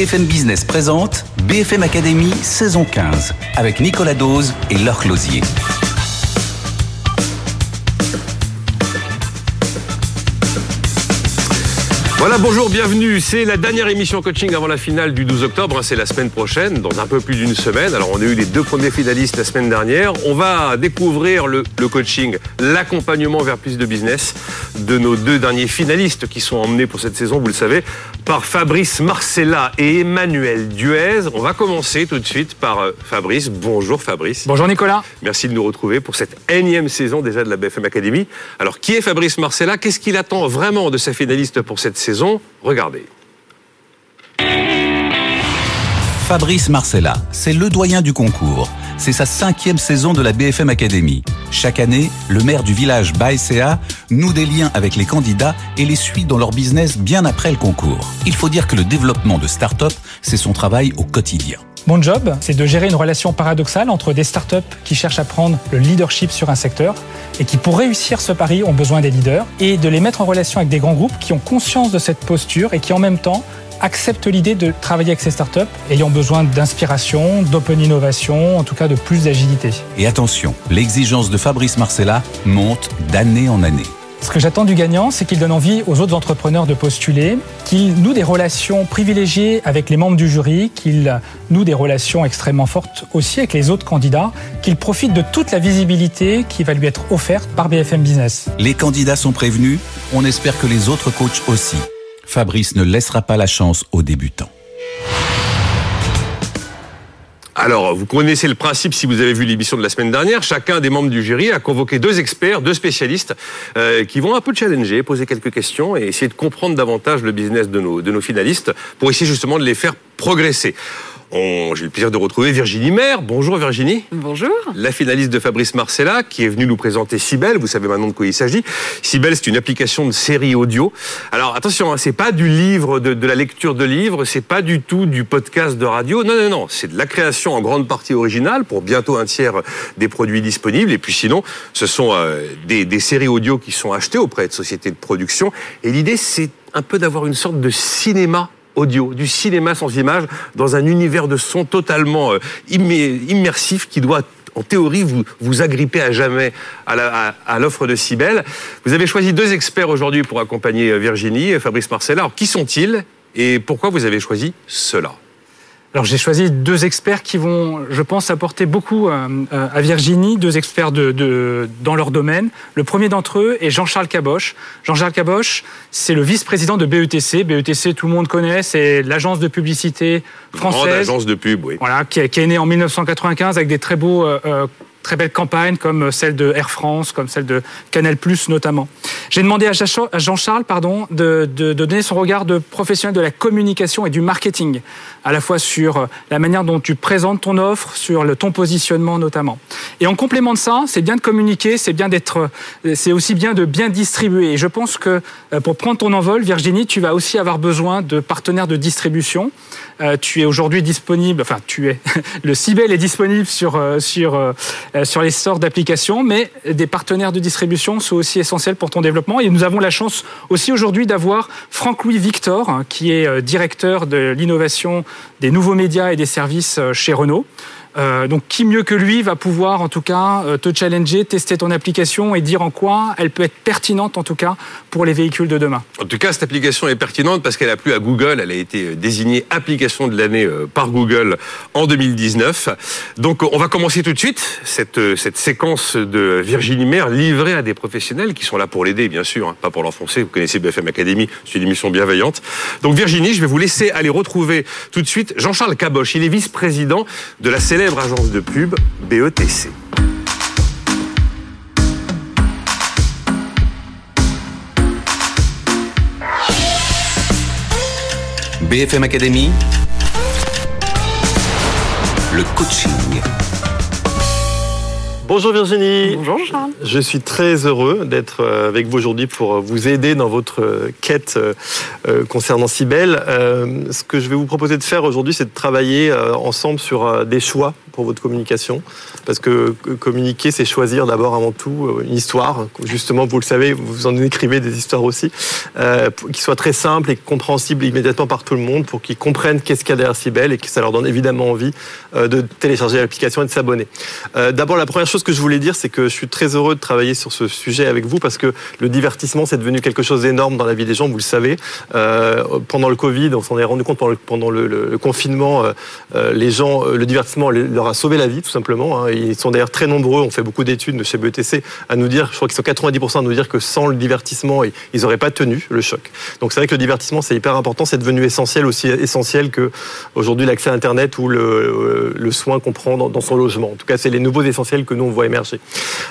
BFM Business présente BFM Academy saison 15 avec Nicolas Dose et Laure Closier. Voilà, bonjour, bienvenue. C'est la dernière émission coaching avant la finale du 12 octobre. C'est la semaine prochaine, dans un peu plus d'une semaine. Alors, on a eu les deux premiers finalistes la semaine dernière. On va découvrir le, le coaching, l'accompagnement vers plus de business de nos deux derniers finalistes qui sont emmenés pour cette saison, vous le savez, par Fabrice Marcella et Emmanuel Duez. On va commencer tout de suite par euh, Fabrice. Bonjour Fabrice. Bonjour Nicolas. Merci de nous retrouver pour cette énième saison déjà de la BFM Academy. Alors, qui est Fabrice Marcella? Qu'est-ce qu'il attend vraiment de sa finaliste pour cette saison? Regardez. Fabrice Marcella, c'est le doyen du concours. C'est sa cinquième saison de la BFM Academy. Chaque année, le maire du village Baïséa noue des liens avec les candidats et les suit dans leur business bien après le concours. Il faut dire que le développement de start-up, c'est son travail au quotidien. Mon job, c'est de gérer une relation paradoxale entre des startups qui cherchent à prendre le leadership sur un secteur et qui, pour réussir ce pari, ont besoin des leaders, et de les mettre en relation avec des grands groupes qui ont conscience de cette posture et qui, en même temps, acceptent l'idée de travailler avec ces startups ayant besoin d'inspiration, d'open innovation, en tout cas de plus d'agilité. Et attention, l'exigence de Fabrice Marcella monte d'année en année. Ce que j'attends du gagnant, c'est qu'il donne envie aux autres entrepreneurs de postuler, qu'il noue des relations privilégiées avec les membres du jury, qu'il noue des relations extrêmement fortes aussi avec les autres candidats, qu'il profite de toute la visibilité qui va lui être offerte par BFM Business. Les candidats sont prévenus, on espère que les autres coachs aussi. Fabrice ne laissera pas la chance aux débutants. Alors, vous connaissez le principe si vous avez vu l'émission de la semaine dernière. Chacun des membres du jury a convoqué deux experts, deux spécialistes, euh, qui vont un peu challenger, poser quelques questions et essayer de comprendre davantage le business de nos, de nos finalistes pour essayer justement de les faire progresser. On- J'ai le plaisir de retrouver Virginie Maire. Bonjour Virginie. Bonjour. La finaliste de Fabrice Marcella, qui est venue nous présenter Cybelle. Vous savez maintenant de quoi il s'agit. Cybelle, c'est une application de série audio. Alors attention, hein, c'est pas du livre, de, de la lecture de livres, c'est pas du tout du podcast de radio. Non, non, non, c'est de la création en grande partie originale pour bientôt un tiers des produits disponibles. Et puis sinon, ce sont euh, des, des séries audio qui sont achetées auprès de sociétés de production. Et l'idée, c'est un peu d'avoir une sorte de cinéma audio, du cinéma sans image, dans un univers de son totalement euh, immersif qui doit en théorie, vous, vous agripper à jamais à l'offre de Cybelle. Vous avez choisi deux experts aujourd'hui pour accompagner euh, Virginie et Fabrice Marcella. Alors, qui sont-ils et pourquoi vous avez choisi cela? Alors j'ai choisi deux experts qui vont, je pense, apporter beaucoup euh, euh, à Virginie, deux experts de, de- dans leur domaine. Le premier d'entre eux est Jean-Charles Caboche. Jean-Charles Caboche, c'est le vice-président de BETC. BETC, tout le monde connaît, c'est l'agence de publicité Grande française. agence de pub, oui. Voilà, qui, est- qui est né en 1995 avec des très beaux, euh, euh, très belles campagnes comme celle de Air France, comme celle de Canal notamment. J'ai demandé à Jean- à Jean-Charles pardon, de, donner son regard de professionnel de la communication et du marketing, à la fois sur la manière dont tu présentes ton offre, sur ton positionnement notamment. Et en complément de ça, c'est bien de communiquer, c'est bien d'être, c'est aussi bien de bien distribuer. Et je pense que euh, pour prendre ton envol, Virginie, tu vas aussi avoir besoin de partenaires de distribution. Euh, tu es aujourd'hui disponible, enfin tu es, le Cybelle est disponible sur euh, sur sur les stores d'applications, mais des partenaires de distribution sont aussi essentiels pour ton développement. Et nous avons la chance aussi aujourd'hui d'avoir Franck-Louis Victor, hein, qui est euh, directeur de l'innovation des nouveaux médias et des services euh, chez Renault. Euh, donc, qui mieux que lui va pouvoir, en tout cas, euh, te challenger, tester ton application et dire en quoi elle peut être pertinente, en tout cas, pour les véhicules de demain? En tout cas, cette application est pertinente parce qu'elle a plu à Google. Elle a été désignée application de l'année euh, par Google en 2019. Donc, on va commencer tout de suite cette, euh, cette séquence de Virginie Maire livrée à des professionnels qui sont là pour l'aider, bien sûr, hein, pas pour l'enfoncer. Vous connaissez BFM Academy, c'est une émission bienveillante. Donc, Virginie, je vais vous laisser aller retrouver tout de suite Jean-Charles Caboche. Il est vice-président de la célèbre agence de pub BETC. BFM Academy, le coaching. Bonjour Virginie. Bonjour Charles. Je suis très heureux d'être euh, avec vous aujourd'hui pour euh, vous aider dans votre euh, quête concernant Cybelle. Ce que je vais vous proposer de faire aujourd'hui, c'est de travailler ensemble sur des choix pour votre communication, parce que communiquer, c'est choisir d'abord avant tout une histoire. Justement, vous le savez, vous en écrivez des histoires aussi, euh, qui soient très simples et compréhensibles immédiatement par tout le monde, pour qu'ils comprennent qu'est-ce qu'il y a derrière Cybelle et que ça leur donne évidemment envie euh, de télécharger l'application et de s'abonner. Euh, d'abord, la première chose que je voulais dire, c'est que je suis très heureux de travailler sur ce sujet avec vous, parce que le divertissement, c'est devenu quelque chose d'énorme dans la vie des gens, vous le savez. pendant le Covid, on s'en est rendu compte pendant le, pendant le, confinement, les gens, le divertissement leur a sauvé la vie, tout simplement. Hein. Ils sont d'ailleurs très nombreux, on fait beaucoup d'études de chez BETC à nous dire, je crois qu'ils sont 90% à nous dire que sans le divertissement, ils n'auraient pas tenu le choc. Donc c'est vrai que le divertissement, c'est hyper important, c'est devenu essentiel, aussi essentiel que aujourd'hui l'accès à Internet ou le, le soin qu'on prend dans, son logement. En tout cas, c'est les nouveaux essentiels que nous, on voit émerger.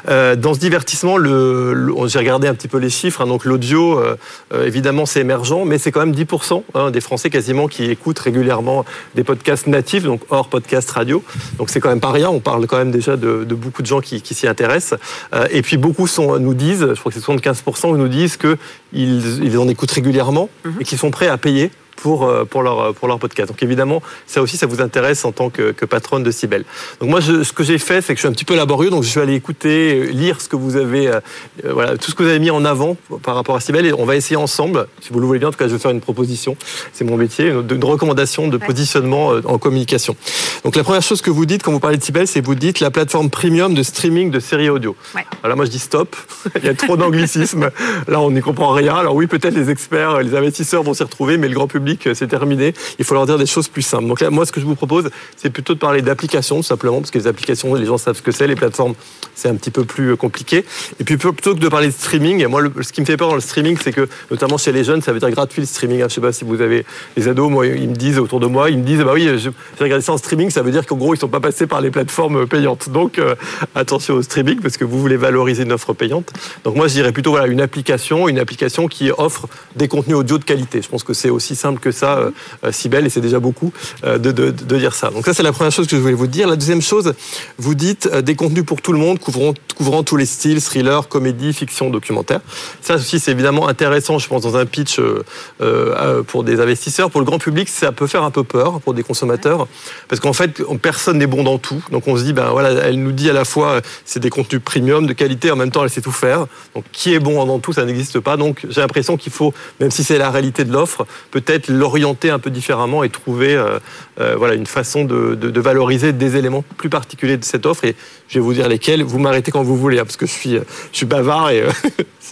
Euh, dans ce divertissement, j'ai regardé un petit peu les chiffres, hein, donc l'audio, euh, euh, évidemment, c'est émergent, mais c'est quand même 10% hein, des Français quasiment qui écoutent régulièrement des podcasts natifs, donc hors podcast radio. Donc c'est quand même pas rien, on parle quand même déjà de, de beaucoup de gens qui, qui s'y intéressent. Euh, et puis beaucoup sont, nous disent, je crois que c'est 75%, nous disent qu'ils ils en écoutent régulièrement mhm. et qu'ils sont prêts à payer pour, euh, pour, leur, pour leur podcast. Donc évidemment, ça aussi, ça vous intéresse en tant que, que patronne de Cybelle. Donc moi, je, ce que j'ai fait, c'est que je suis un petit peu laborieux, donc je suis allé écouter, lire ce que vous avez, euh, euh, voilà, tout ce que vous avez mis en avant par rapport à Cybelle, et on va essayer ensemble, si vous le voulez bien, en tout cas, je vais faire une proposition, c'est mon métier, une, recommandation de positionnement en communication. Donc la première chose que vous dites quand vous parlez de Cybelle, c'est vous dites la plateforme premium de streaming de séries audio. Ouais. Alors moi, je dis stop, il y a trop d'anglicisme, là, on n'y comprend rien. Alors oui, peut-être les experts, les investisseurs vont s'y retrouver, mais le grand public c'est terminé. Il faut leur dire des choses plus simples. Donc là, moi, ce que je vous propose, c'est plutôt de parler d'applications, tout simplement, parce que les applications, les gens savent ce que c'est. Les plateformes, c'est un petit peu plus euh, compliqué. Et puis, plutôt que de parler de streaming, moi, ce qui me fait peur dans le streaming, c'est que, notamment chez les jeunes, ça veut dire gratuit le streaming. Je ne sais pas si vous avez les ados, moi, ils me disent autour de moi, ils me disent, bah oui, j'ai regardé ça en streaming, ça veut dire qu'en gros, ils ne sont pas passés par les plateformes payantes. Donc, euh, attention au streaming, parce que vous voulez valoriser une offre payante. Donc, moi, je dirais plutôt, voilà, une application, une application qui offre des contenus audio de qualité. Je pense que c'est aussi simple que ça, euh, euh, si belle, et c'est déjà beaucoup euh, de, de, dire ça. Donc ça, c'est la première chose que je voulais vous dire. La deuxième chose, vous dites des contenus pour tout le monde, couvrant, couvrant tous les styles, thriller, comédie, fiction, documentaire. Ça aussi, c'est évidemment intéressant, je pense, dans un pitch pour des investisseurs. Pour le grand public, ça peut faire un peu peur pour des consommateurs, parce qu'en fait, personne n'est bon dans tout. Donc on se dit, ben voilà, elle nous dit à la fois, c'est des contenus premium, de qualité, en même temps, elle sait tout faire. Donc qui est bon dans tout, ça n'existe pas. Donc j'ai l'impression qu'il faut, même si c'est la réalité de l'offre, peut-être l'orienter un peu différemment et trouver euh, euh, voilà, une façon de, de, valoriser des éléments plus particuliers de cette offre. Et je vais vous dire lesquels. Vous m'arrêtez quand vous voulez, hein, parce que je suis, je suis bavard et euh,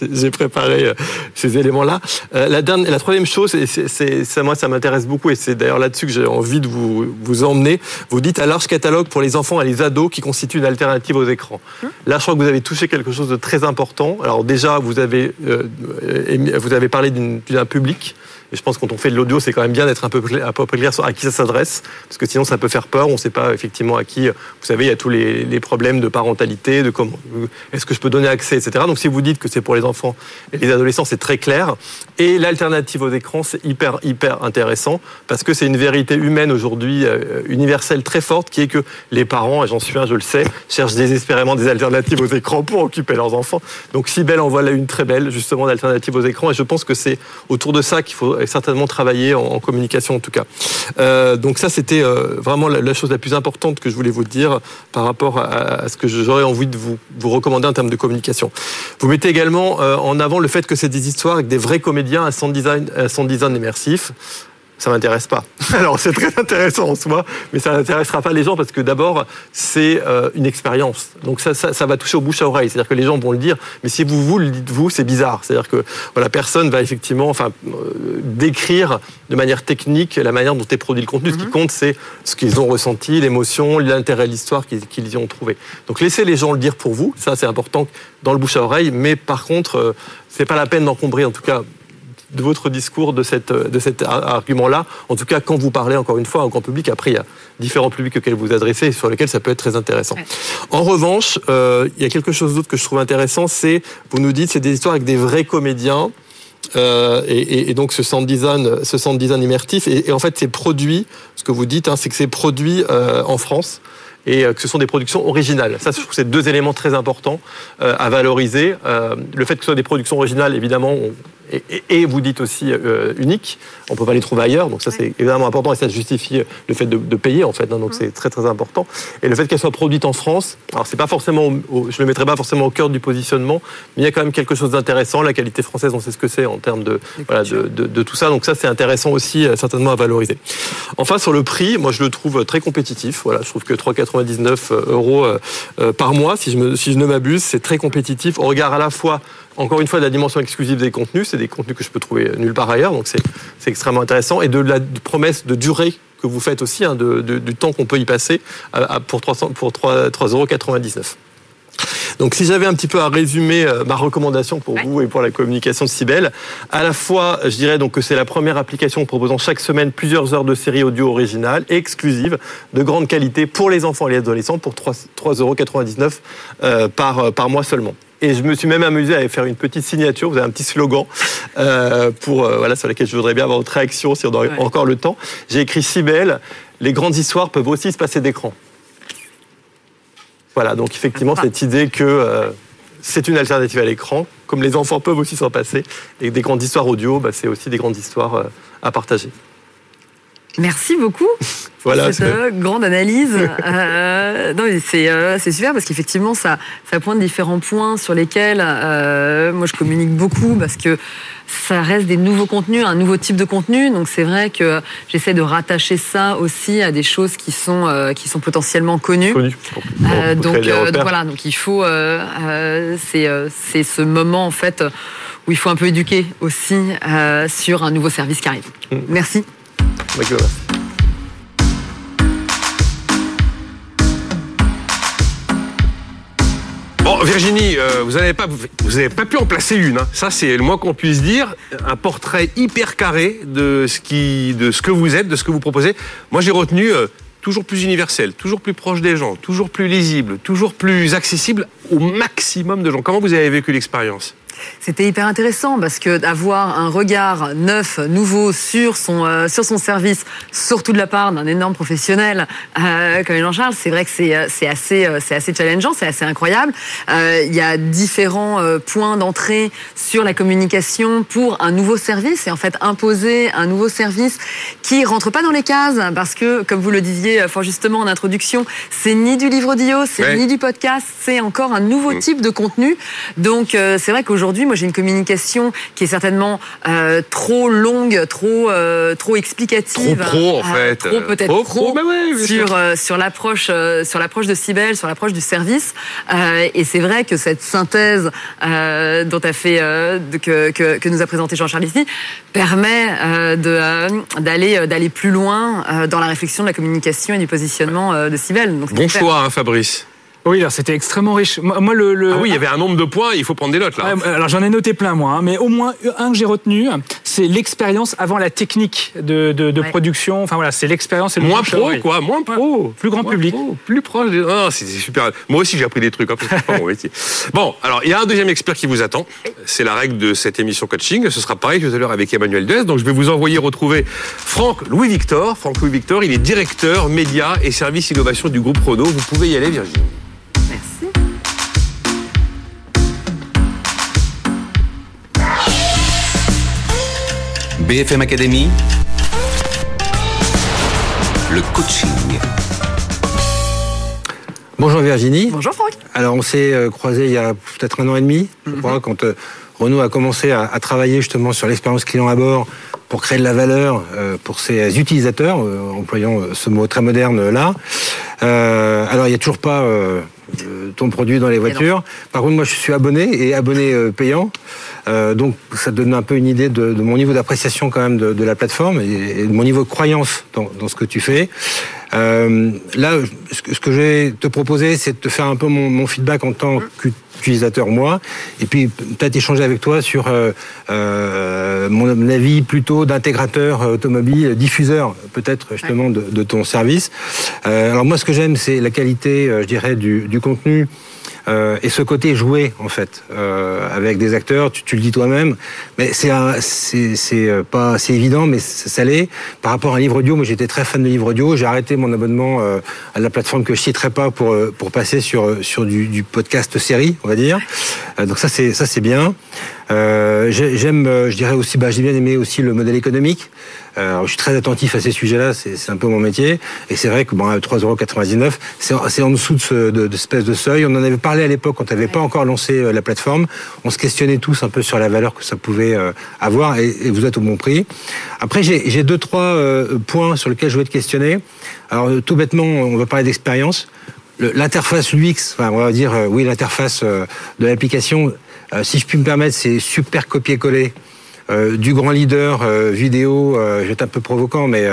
j'ai préparé ces éléments-là. la, dernière, la troisième chose, et c'est, ça, moi, ça m'intéresse beaucoup, et c'est d'ailleurs là-dessus que j'ai envie de vous, vous emmener. Vous dites un large catalogue pour les enfants et les ados qui constitue une alternative aux écrans. Hum. Là, je crois que vous avez touché quelque chose de très important. Alors déjà, vous avez, vous avez parlé d'un public. Je pense que quand on fait de l'audio, c'est quand même bien d'être un peu, un peu clair sur à qui ça s'adresse, parce que sinon ça peut faire peur. On ne sait pas effectivement à qui. Vous savez, il y a tous les, problèmes de parentalité, de comment est-ce que je peux donner accès, etc. Donc si vous dites que c'est pour les enfants et les adolescents, c'est très clair. Et l'alternative aux écrans, c'est hyper hyper intéressant parce que c'est une vérité humaine aujourd'hui euh, universelle très forte, qui est que les parents, et j'en suis un, je le sais, cherchent désespérément des alternatives aux écrans pour occuper leurs enfants. Donc Sibelle en voilà une très belle justement d'alternative aux écrans, et je pense que c'est autour de ça qu'il faut certainement travailler en, communication en tout cas. Euh, donc ça, c'était euh, vraiment la, chose la plus importante que je voulais vous dire par rapport à, ce que j'aurais envie de vous, recommander en termes de communication. Vous mettez également euh, en avant le fait que c'est des histoires avec des vrais comédiens à son design, à son design immersif ça m'intéresse pas. Alors c'est très intéressant en soi, mais ça n'intéressera pas les gens parce que d'abord c'est euh, une expérience. Donc ça, ça, ça, va toucher au bouche à oreille. C'est-à-dire que les gens vont le dire, mais si vous vous le dites vous, c'est bizarre. C'est-à-dire que voilà, personne va effectivement, enfin, euh, décrire de manière technique la manière dont est produit le contenu. Ce qui mhm. compte, c'est ce qu'ils ont ressenti, l'émotion, l'intérêt l'histoire qu'ils y ont trouvé. Donc laissez les gens le dire pour vous. Ça c'est important dans le bouche à oreille, mais par contre, euh, c'est pas la peine d'encombrer en tout cas de votre discours de, cette, de cet argument-là. En tout cas, quand vous parlez, encore une fois, au grand public, après, il y a différents publics auxquels vous adressez et sur lesquels ça peut être très intéressant. En revanche, euh, il y a quelque chose d'autre que je trouve intéressant, c'est, vous nous dites, c'est des histoires avec des vrais comédiens. Euh, et, et, donc ce sound design, ce sound design immersif, et, en fait c'est produit, ce que vous dites, hein, c'est que c'est produit euh, en France et euh, que ce sont des productions originales. Ça, je trouve que c'est deux éléments très importants euh, à valoriser. Euh, le fait que ce soit des productions originales, évidemment, et, vous dites aussi euh, unique. On peut pas les trouver ailleurs, donc ça c'est évidemment important et ça justifie le fait de, payer en fait. Hein, donc c'est très très important. Et le fait qu'elles soient produites en France, alors c'est pas forcément, le mettrai pas forcément au cœur du positionnement, mais il y a quand même quelque chose d'intéressant. La qualité française, on sait ce que c'est en termes de, tout ça. Donc ça c'est intéressant aussi certainement à valoriser. Enfin sur le prix, moi je le trouve très compétitif. Voilà, je trouve que 3,90 99 euh, euros euh, euh, par mois, si je, ne m'abuse. C'est très compétitif au regard à la fois encore une fois, de la dimension exclusive des contenus, c'est des contenus que je peux trouver nulle part ailleurs, donc c'est extrêmement intéressant, et de la promesse de durée que vous faites aussi, hein, du temps qu'on peut y passer pour 300, pour 3,99 3, euros. Donc si j'avais un petit peu à résumer euh, ma recommandation pour vous et pour la communication de Cybelle, à la fois je dirais donc que c'est la première application proposant chaque semaine plusieurs heures de séries audio originales et exclusives de grande qualité pour les enfants et les adolescents pour 3,99 euros euh, par, euh, par mois seulement. Et je me suis même amusé à faire une petite signature. Vous avez un petit slogan euh, pour euh, voilà sur lequel je voudrais bien avoir votre réaction si on a encore le temps. J'ai écrit si belle. Les grandes histoires peuvent aussi se passer d'écran. Voilà, donc effectivement cette idée que euh, c'est une alternative à l'écran, comme les enfants peuvent aussi s'en passer, et des grandes histoires audio, bah, c'est aussi des grandes histoires à partager. Merci beaucoup. Voilà, cette euh, grande analyse. euh, non, c'est euh, super parce qu'effectivement, ça, ça pointe différents points sur lesquels euh, moi je communique beaucoup parce que ça reste des nouveaux contenus, un nouveau type de contenu. Donc c'est vrai que j'essaie de rattacher ça aussi à des choses qui sont euh, qui sont potentiellement connues. Connues. donc, donc, voilà, donc il faut c'est c'est ce moment en fait où il faut un peu éduquer aussi sur un nouveau service qui arrive. Mm. Merci. Bon, Virginie, euh, vous n'avez pas, pu en placer une. Hein. Ça, c'est le moins qu'on puisse dire. Un portrait hyper carré de ce qui, de ce que vous êtes, de ce que vous proposez. Moi, j'ai retenu euh, toujours plus universel, toujours plus proche des gens, toujours plus lisible, toujours plus accessible au maximum de gens. Comment vous avez vécu l'expérience? C'était hyper intéressant parce que d'avoir un regard neuf, nouveau sur son euh, sur son service, surtout de la part d'un énorme professionnel euh, comme Jean-Charles, c'est vrai que c'est euh, assez euh, c'est assez challengeant, c'est assez incroyable. il y a différents points d'entrée sur la communication pour un nouveau service et en fait imposer un nouveau service qui rentre pas dans les cases parce que comme vous le disiez fort justement en introduction, c'est ni du livre audio, c'est ni du podcast, c'est encore un nouveau mmh. type de contenu. Donc c'est vrai qu'aujourd'hui aujourd'hui, moi, j'ai une communication qui est certainement euh, trop longue, trop euh, trop explicative, trop pro en euh, fait, trop peut-être trop, bah sur sur l'approche sur l'approche de Cybelle, sur l'approche du service. et c'est vrai que cette synthèse dont a fait que, que, que nous a présenté Jean-Charles ici permet de d'aller d'aller plus loin dans la réflexion de la communication et du positionnement de Cybelle. bon choix, hein, Fabrice. Oui, alors c'était extrêmement riche. Moi, le, Ah oui, il y avait un nombre de points, il faut prendre des notes là. alors j'en ai noté plein moi, hein, mais au moins un que j'ai retenu, c'est l'expérience avant la technique de, de, production. Enfin voilà, c'est l'expérience. et Moins pro, quoi, moins pro. plus grand public. plus proche. Ah, c'est super. Moi aussi j'ai appris des trucs. Hein, pas mon métier. Bon, alors il y a un deuxième expert qui vous attend. C'est la règle de cette émission coaching. Ce sera pareil tout à l'heure avec Emmanuel Duez. Donc je vais vous envoyer retrouver Franck Louis Victor. Franck Louis Victor, il est directeur médias et services innovation du groupe Renault. Vous pouvez y aller, Virginie. BFM Academy, le coaching. Bonjour Virginie. Bonjour Franck. Alors on s'est euh, croisé il y a peut-être un an et demi, je mhm. crois, quand euh, Renault a commencé à, travailler justement sur l'expérience client à bord pour créer de la valeur euh, pour ses utilisateurs, employant ce mot très moderne là. alors il n'y a toujours pas ton produit dans les voitures. Par contre, moi, je suis abonné et abonné payant. Euh, donc ça donne un peu une idée de, mon niveau d'appréciation quand même de, la plateforme et, de mon niveau de croyance dans, ce que tu fais. Euh, là, ce que, je vais te proposer, c'est de te faire un peu mon, feedback en tant qu'utilisateur moi, et puis peut-être échanger avec toi sur euh, mon avis plutôt d'intégrateur automobile, diffuseur peut-être justement de, ton service. alors moi, ce que j'aime, c'est la qualité, je dirais, du, du contenu euh, et ce côté joué en fait euh, avec des acteurs. Tu, le dis toi-même, mais c'est euh, pas c'est évident, mais ça l'est. Par rapport à un livre audio, moi j'étais très fan de livre audio. J'ai arrêté mon abonnement à la plateforme que je citerai pas pour pour passer sur sur du, du podcast série, on va dire. donc ça c'est bien. Euh, J'aime, je dirais aussi, bah, j'ai bien aimé aussi le modèle économique. Euh, je suis très attentif à ces sujets-là, c'est un peu mon métier. Et c'est vrai que bon, 3,99€, c'est en dessous de, ce, de, de, espèce de seuil. On en avait parlé à l'époque quand on n'avait pas encore lancé euh, la plateforme. On se questionnait tous un peu sur la valeur que ça pouvait euh, avoir et, et vous êtes au bon prix. Après, j'ai deux, trois euh, points sur lesquels je veux te questionner. Alors, tout bêtement, on va parler d'expérience. L'interface UX, enfin, on va dire, oui, l'interface de l'application, si je puis me permettre, c'est super copier-coller euh, du grand leader euh, vidéo, euh, je vais être un peu provoquant, mais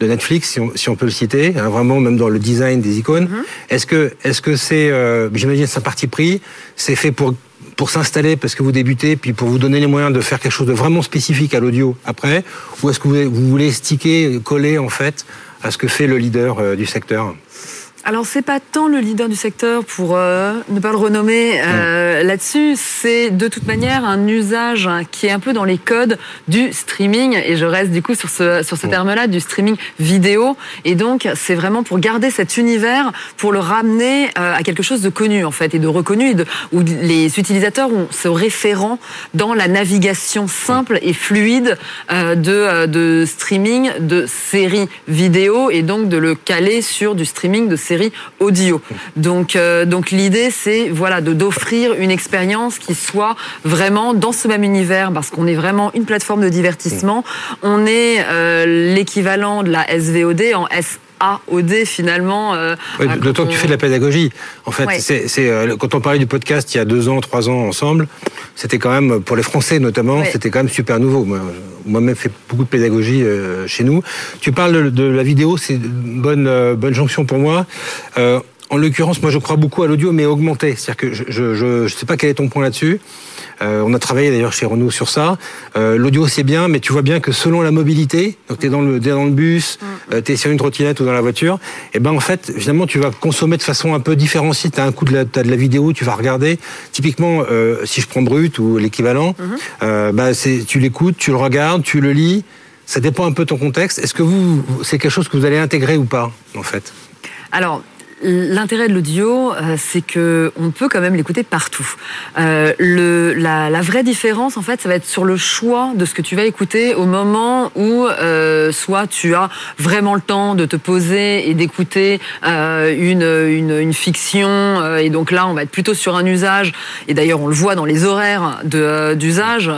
de Netflix, si on, si on, peut le citer, hein, vraiment même dans le design des icônes. Mm -hmm. Est-ce que est-ce que c'est, j'imagine, c'est un parti pris, c'est fait pour pour s'installer parce que vous débutez, puis pour vous donner les moyens de faire quelque chose de vraiment spécifique à l'audio après, ou est-ce que vous, vous voulez sticker, coller en fait à ce que fait le leader du secteur? Alors c'est pas tant le leader du secteur pour euh, ne pas le renommer euh, mmh. là-dessus, c'est de toute manière un usage qui est un peu dans les codes du streaming et je reste du coup sur ce sur ce mmh. terme-là du streaming vidéo et donc c'est vraiment pour garder cet univers pour le ramener euh, à quelque chose de connu en fait et de reconnu et de, où les utilisateurs ont ce référent dans la navigation simple et fluide de de streaming de séries vidéo et donc de le caler sur du streaming de séries audio. Donc, euh, donc l'idée, c'est voilà, de d'offrir une expérience qui soit vraiment dans ce même univers, parce qu'on est vraiment une plateforme de divertissement. On est euh, l'équivalent de la SVOD en S AOD finalement. Euh, oui, D'autant on... que tu fais de la pédagogie. En fait, ouais. c'est euh, quand on parlait du podcast il y a deux ans, trois ans ensemble, c'était quand même pour les Français notamment, ouais. c'était quand même super nouveau. Moi-même fait beaucoup de pédagogie euh, chez nous. Tu parles de, de la vidéo, c'est une bonne euh, bonne jonction pour moi. En l'occurrence, moi je crois beaucoup à l'audio, mais augmenté. C'est-à-dire que je ne sais pas quel est ton point là-dessus. Euh, on a travaillé d'ailleurs chez Renault sur ça. Euh, l'audio c'est bien, mais tu vois bien que selon la mobilité, donc tu es dans le, es dans le bus, mm. euh, tu es sur une trottinette ou dans la voiture, et ben en fait, finalement, tu vas consommer de façon un peu différenciée. Tu as un coup de la, as de la vidéo, tu vas regarder. Typiquement, euh, si je prends Brut ou l'équivalent, mm -hmm. bah, tu l'écoutes, tu le regardes, tu le lis. Ça dépend un peu de ton contexte. Est-ce que vous, c'est quelque chose que vous allez intégrer ou pas, en fait? Alors, L'intérêt de l'audio, euh, c'est que on peut quand même l'écouter partout. Euh, le, la, la, vraie différence, en fait, ça va être sur le choix de ce que tu vas écouter au moment où euh, soit tu as vraiment le temps de te poser et d'écouter euh, une, une, une, fiction, euh, et donc là, on va être plutôt sur un usage. Et d'ailleurs, on le voit dans les horaires d'usage,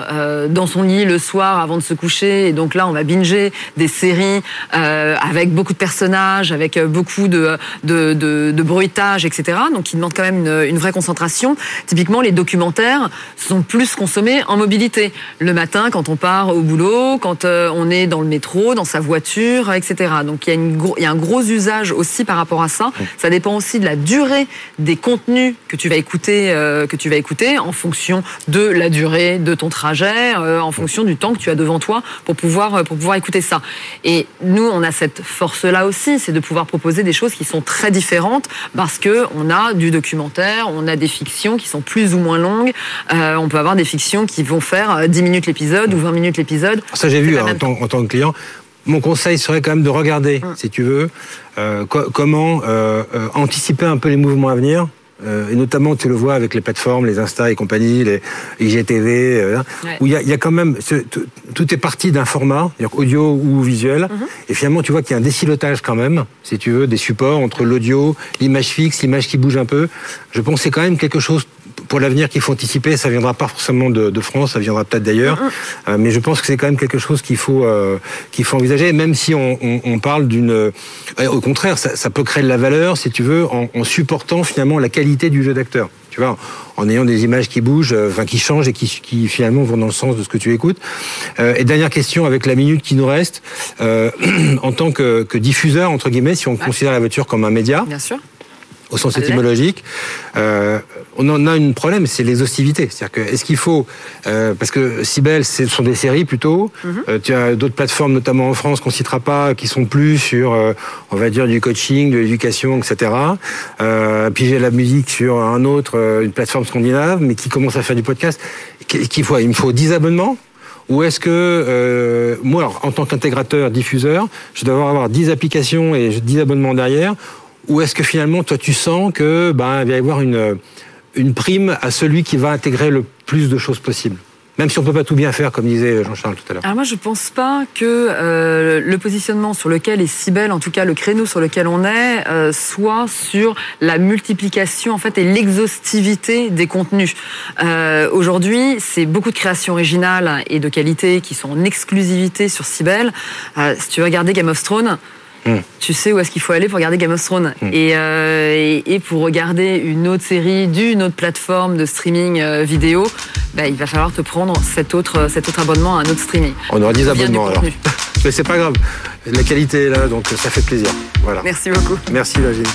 dans son lit le soir avant de se coucher. Et donc là, on va binger des séries avec beaucoup de personnages, avec beaucoup de, de, de de, de, bruitage, etc. Donc, qui demandent quand même une, une, vraie concentration. Typiquement, les documentaires sont plus consommés en mobilité. Le matin, quand on part au boulot, quand euh, on est dans le métro, dans sa voiture, etc. Donc, il y, a une, il y a un gros usage aussi par rapport à ça. Ça dépend aussi de la durée des contenus que tu vas écouter, euh, que tu vas écouter en fonction de la durée de ton trajet, euh, en fonction du temps que tu as devant toi pour pouvoir, pour pouvoir écouter ça. Et nous, on a cette force-là aussi, c'est de pouvoir proposer des choses qui sont très différentes parce que on a du documentaire, on a des fictions qui sont plus ou moins longues. Euh, on peut avoir des fictions qui vont faire 10 minutes l'épisode ou 20 minutes l'épisode. Ça j'ai vu en tant, en tant, que client. Mon conseil serait quand même de regarder, hum. si tu veux, euh, co comment euh, anticiper un peu les mouvements à venir. Euh, et notamment tu le vois avec les plateformes, les Insta et compagnie, les IGTV, euh, ouais. où il y a, y a, quand même ce, tout est parti d'un format, audio ou visuel, mm -hmm. et finalement tu vois qu'il y a un décilotage quand même, si tu veux, des supports entre l'audio, l'image fixe, l'image qui bouge un peu. Je pense que c'est quand même quelque chose pour l'avenir qu'il faut anticiper. Ça viendra pas forcément de, de France, ça viendra peut-être d'ailleurs, mm -hmm. euh, mais je pense que c'est quand même quelque chose qu'il faut euh, qu'il faut envisager, même si on, on, on parle d'une, euh, au contraire, ça, ça, peut créer de la valeur, si tu veux, en, en supportant finalement la qualité du jeu d'acteur. Tu vois, en ayant des images qui bougent, enfin qui changent et qui, qui, finalement vont dans le sens de ce que tu écoutes. Euh, et dernière question avec la minute qui nous reste, euh, en tant que, que, diffuseur entre guillemets, si on ouais. considère la voiture comme un média. Bien sûr au sens étymologique. Euh, on en a un problème, c'est l'exhaustivité. C'est-à-dire que est-ce qu'il faut, euh, parce que Cybelle, ce sont des séries plutôt. Euh, tu as d'autres plateformes, notamment en France, qu'on citera pas, qui sont plus sur, euh, on va dire, du coaching, de l'éducation, etc. Euh, puis j'ai la musique sur un autre, euh, une plateforme scandinave, mais qui commence à faire du podcast. Qu'il faut? Il me faut 10 abonnements? Ou est-ce que euh, moi, alors, en tant qu'intégrateur, diffuseur, je dois avoir 10 applications et 10 abonnements derrière? Ou est-ce que finalement, toi, tu sens que ben, il va y avoir une, une prime à celui qui va intégrer le plus de choses possibles? Même si on peut pas tout bien faire, comme disait Jean-Charles tout à l'heure. Alors moi, je pense pas que euh, le positionnement sur lequel est Cybelle, en tout cas le créneau sur lequel on est, euh, soit sur la multiplication en fait et l'exhaustivité des contenus. Euh, Aujourd'hui, c'est beaucoup de créations originales et de qualité qui sont en exclusivité sur Cybelle. Si tu veux regarder Game of Thrones. Mm. Tu sais où est-ce qu'il faut aller pour regarder Game of Thrones et, euh, et, et pour regarder une autre série d'une autre plateforme de streaming euh, vidéo, bah, il va falloir te prendre cet autre, cet autre abonnement à un autre streaming. On aura 10 Vient du abonnements alors. Mais c'est pas grave. La qualité est là, donc ça fait plaisir. Voilà. Merci beaucoup. Merci Virginie.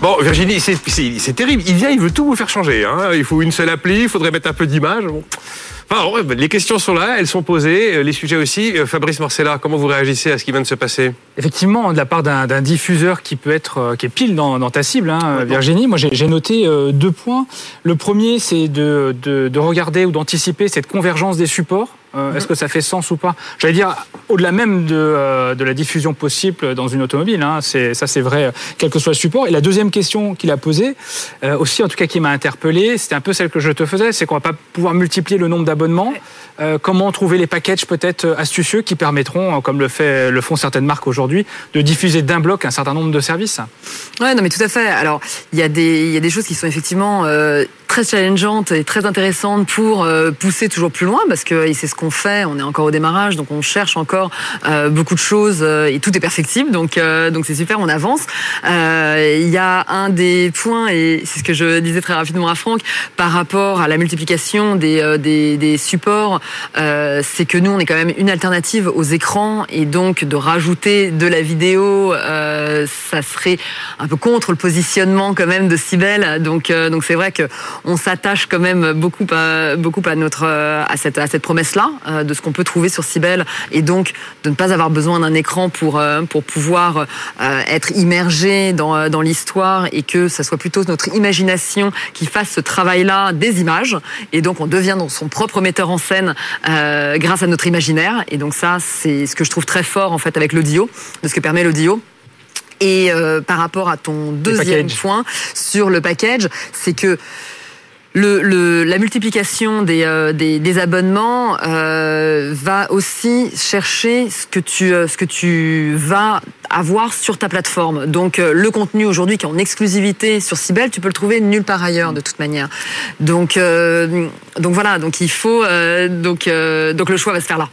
Bon, Virginie, c'est- terrible. Il vient, il veut tout vous faire changer. hein. Il faut une seule appli, il faudrait mettre un peu d'image. Bon. Ouais, les questions sont là, elles sont posées, euh, les sujets aussi. Euh, Fabrice Marcella, comment vous réagissez à ce qui vient de se passer? Effectivement, de la part d'un diffuseur qui peut être euh, qui est pile dans, dans ta cible, hein, Virginie. Moi, j'ai noté deux points. Le premier, c'est de, de, de regarder ou d'anticiper cette convergence des supports. Euh, Est-ce que ça fait sens ou pas J'allais dire au-delà même de, euh, la diffusion possible dans une automobile. Hein, ça, c'est vrai, euh, quel que soit le support. Et la deuxième question qu'il a posée, aussi en tout cas qui m'a interpellé, c'était un peu celle que je te faisais, c'est qu'on va pas pouvoir multiplier le nombre d'abonnements. Comment trouver les packages peut-être astucieux qui permettront, comme le, fait, le font certaines marques aujourd'hui, de diffuser d'un bloc un certain nombre de services? Ouais, non, mais tout à fait. Alors, il y a des, il y a des choses qui sont effectivement très challengeantes et très intéressantes pour euh, pousser toujours plus loin, parce que et c'est ce qu'on fait. On est encore au démarrage, donc on cherche encore euh, beaucoup de choses euh, et tout est perfectible. Donc, euh, donc c'est super, on avance. Euh, Il y a un des points et c'est ce que je disais très rapidement à Franck par rapport à la multiplication des, euh, des, des supports, euh, c'est que nous on est quand même une alternative aux écrans et donc de rajouter de la vidéo, euh, ça serait un peu contre le positionnement quand même de Cybelle. Donc euh, donc c'est vrai que on s'attache quand même beaucoup à, beaucoup à notre euh, à cette à cette promesse là de ce qu'on peut trouver sur Cybelle et donc de ne pas avoir besoin d'un écran pour euh, pour pouvoir euh, être immergé dans euh, dans l'histoire et que ça soit plutôt notre imagination qui fasse ce travail là des images et donc on devient son propre metteur en scène euh, grâce à notre imaginaire et donc ça c'est ce que je trouve très fort en fait avec l'audio de ce que permet l'audio. Et euh, par rapport à ton deuxième point sur le package, c'est que le, le- la multiplication des, euh, des, des abonnements euh, va aussi chercher ce que tu euh, ce que tu vas avoir sur ta plateforme. Donc euh, le contenu aujourd'hui qui est en exclusivité sur Cybelle, tu peux le trouver nulle part ailleurs de toute manière. Donc euh, donc voilà, donc il faut euh, donc donc le choix va se faire là.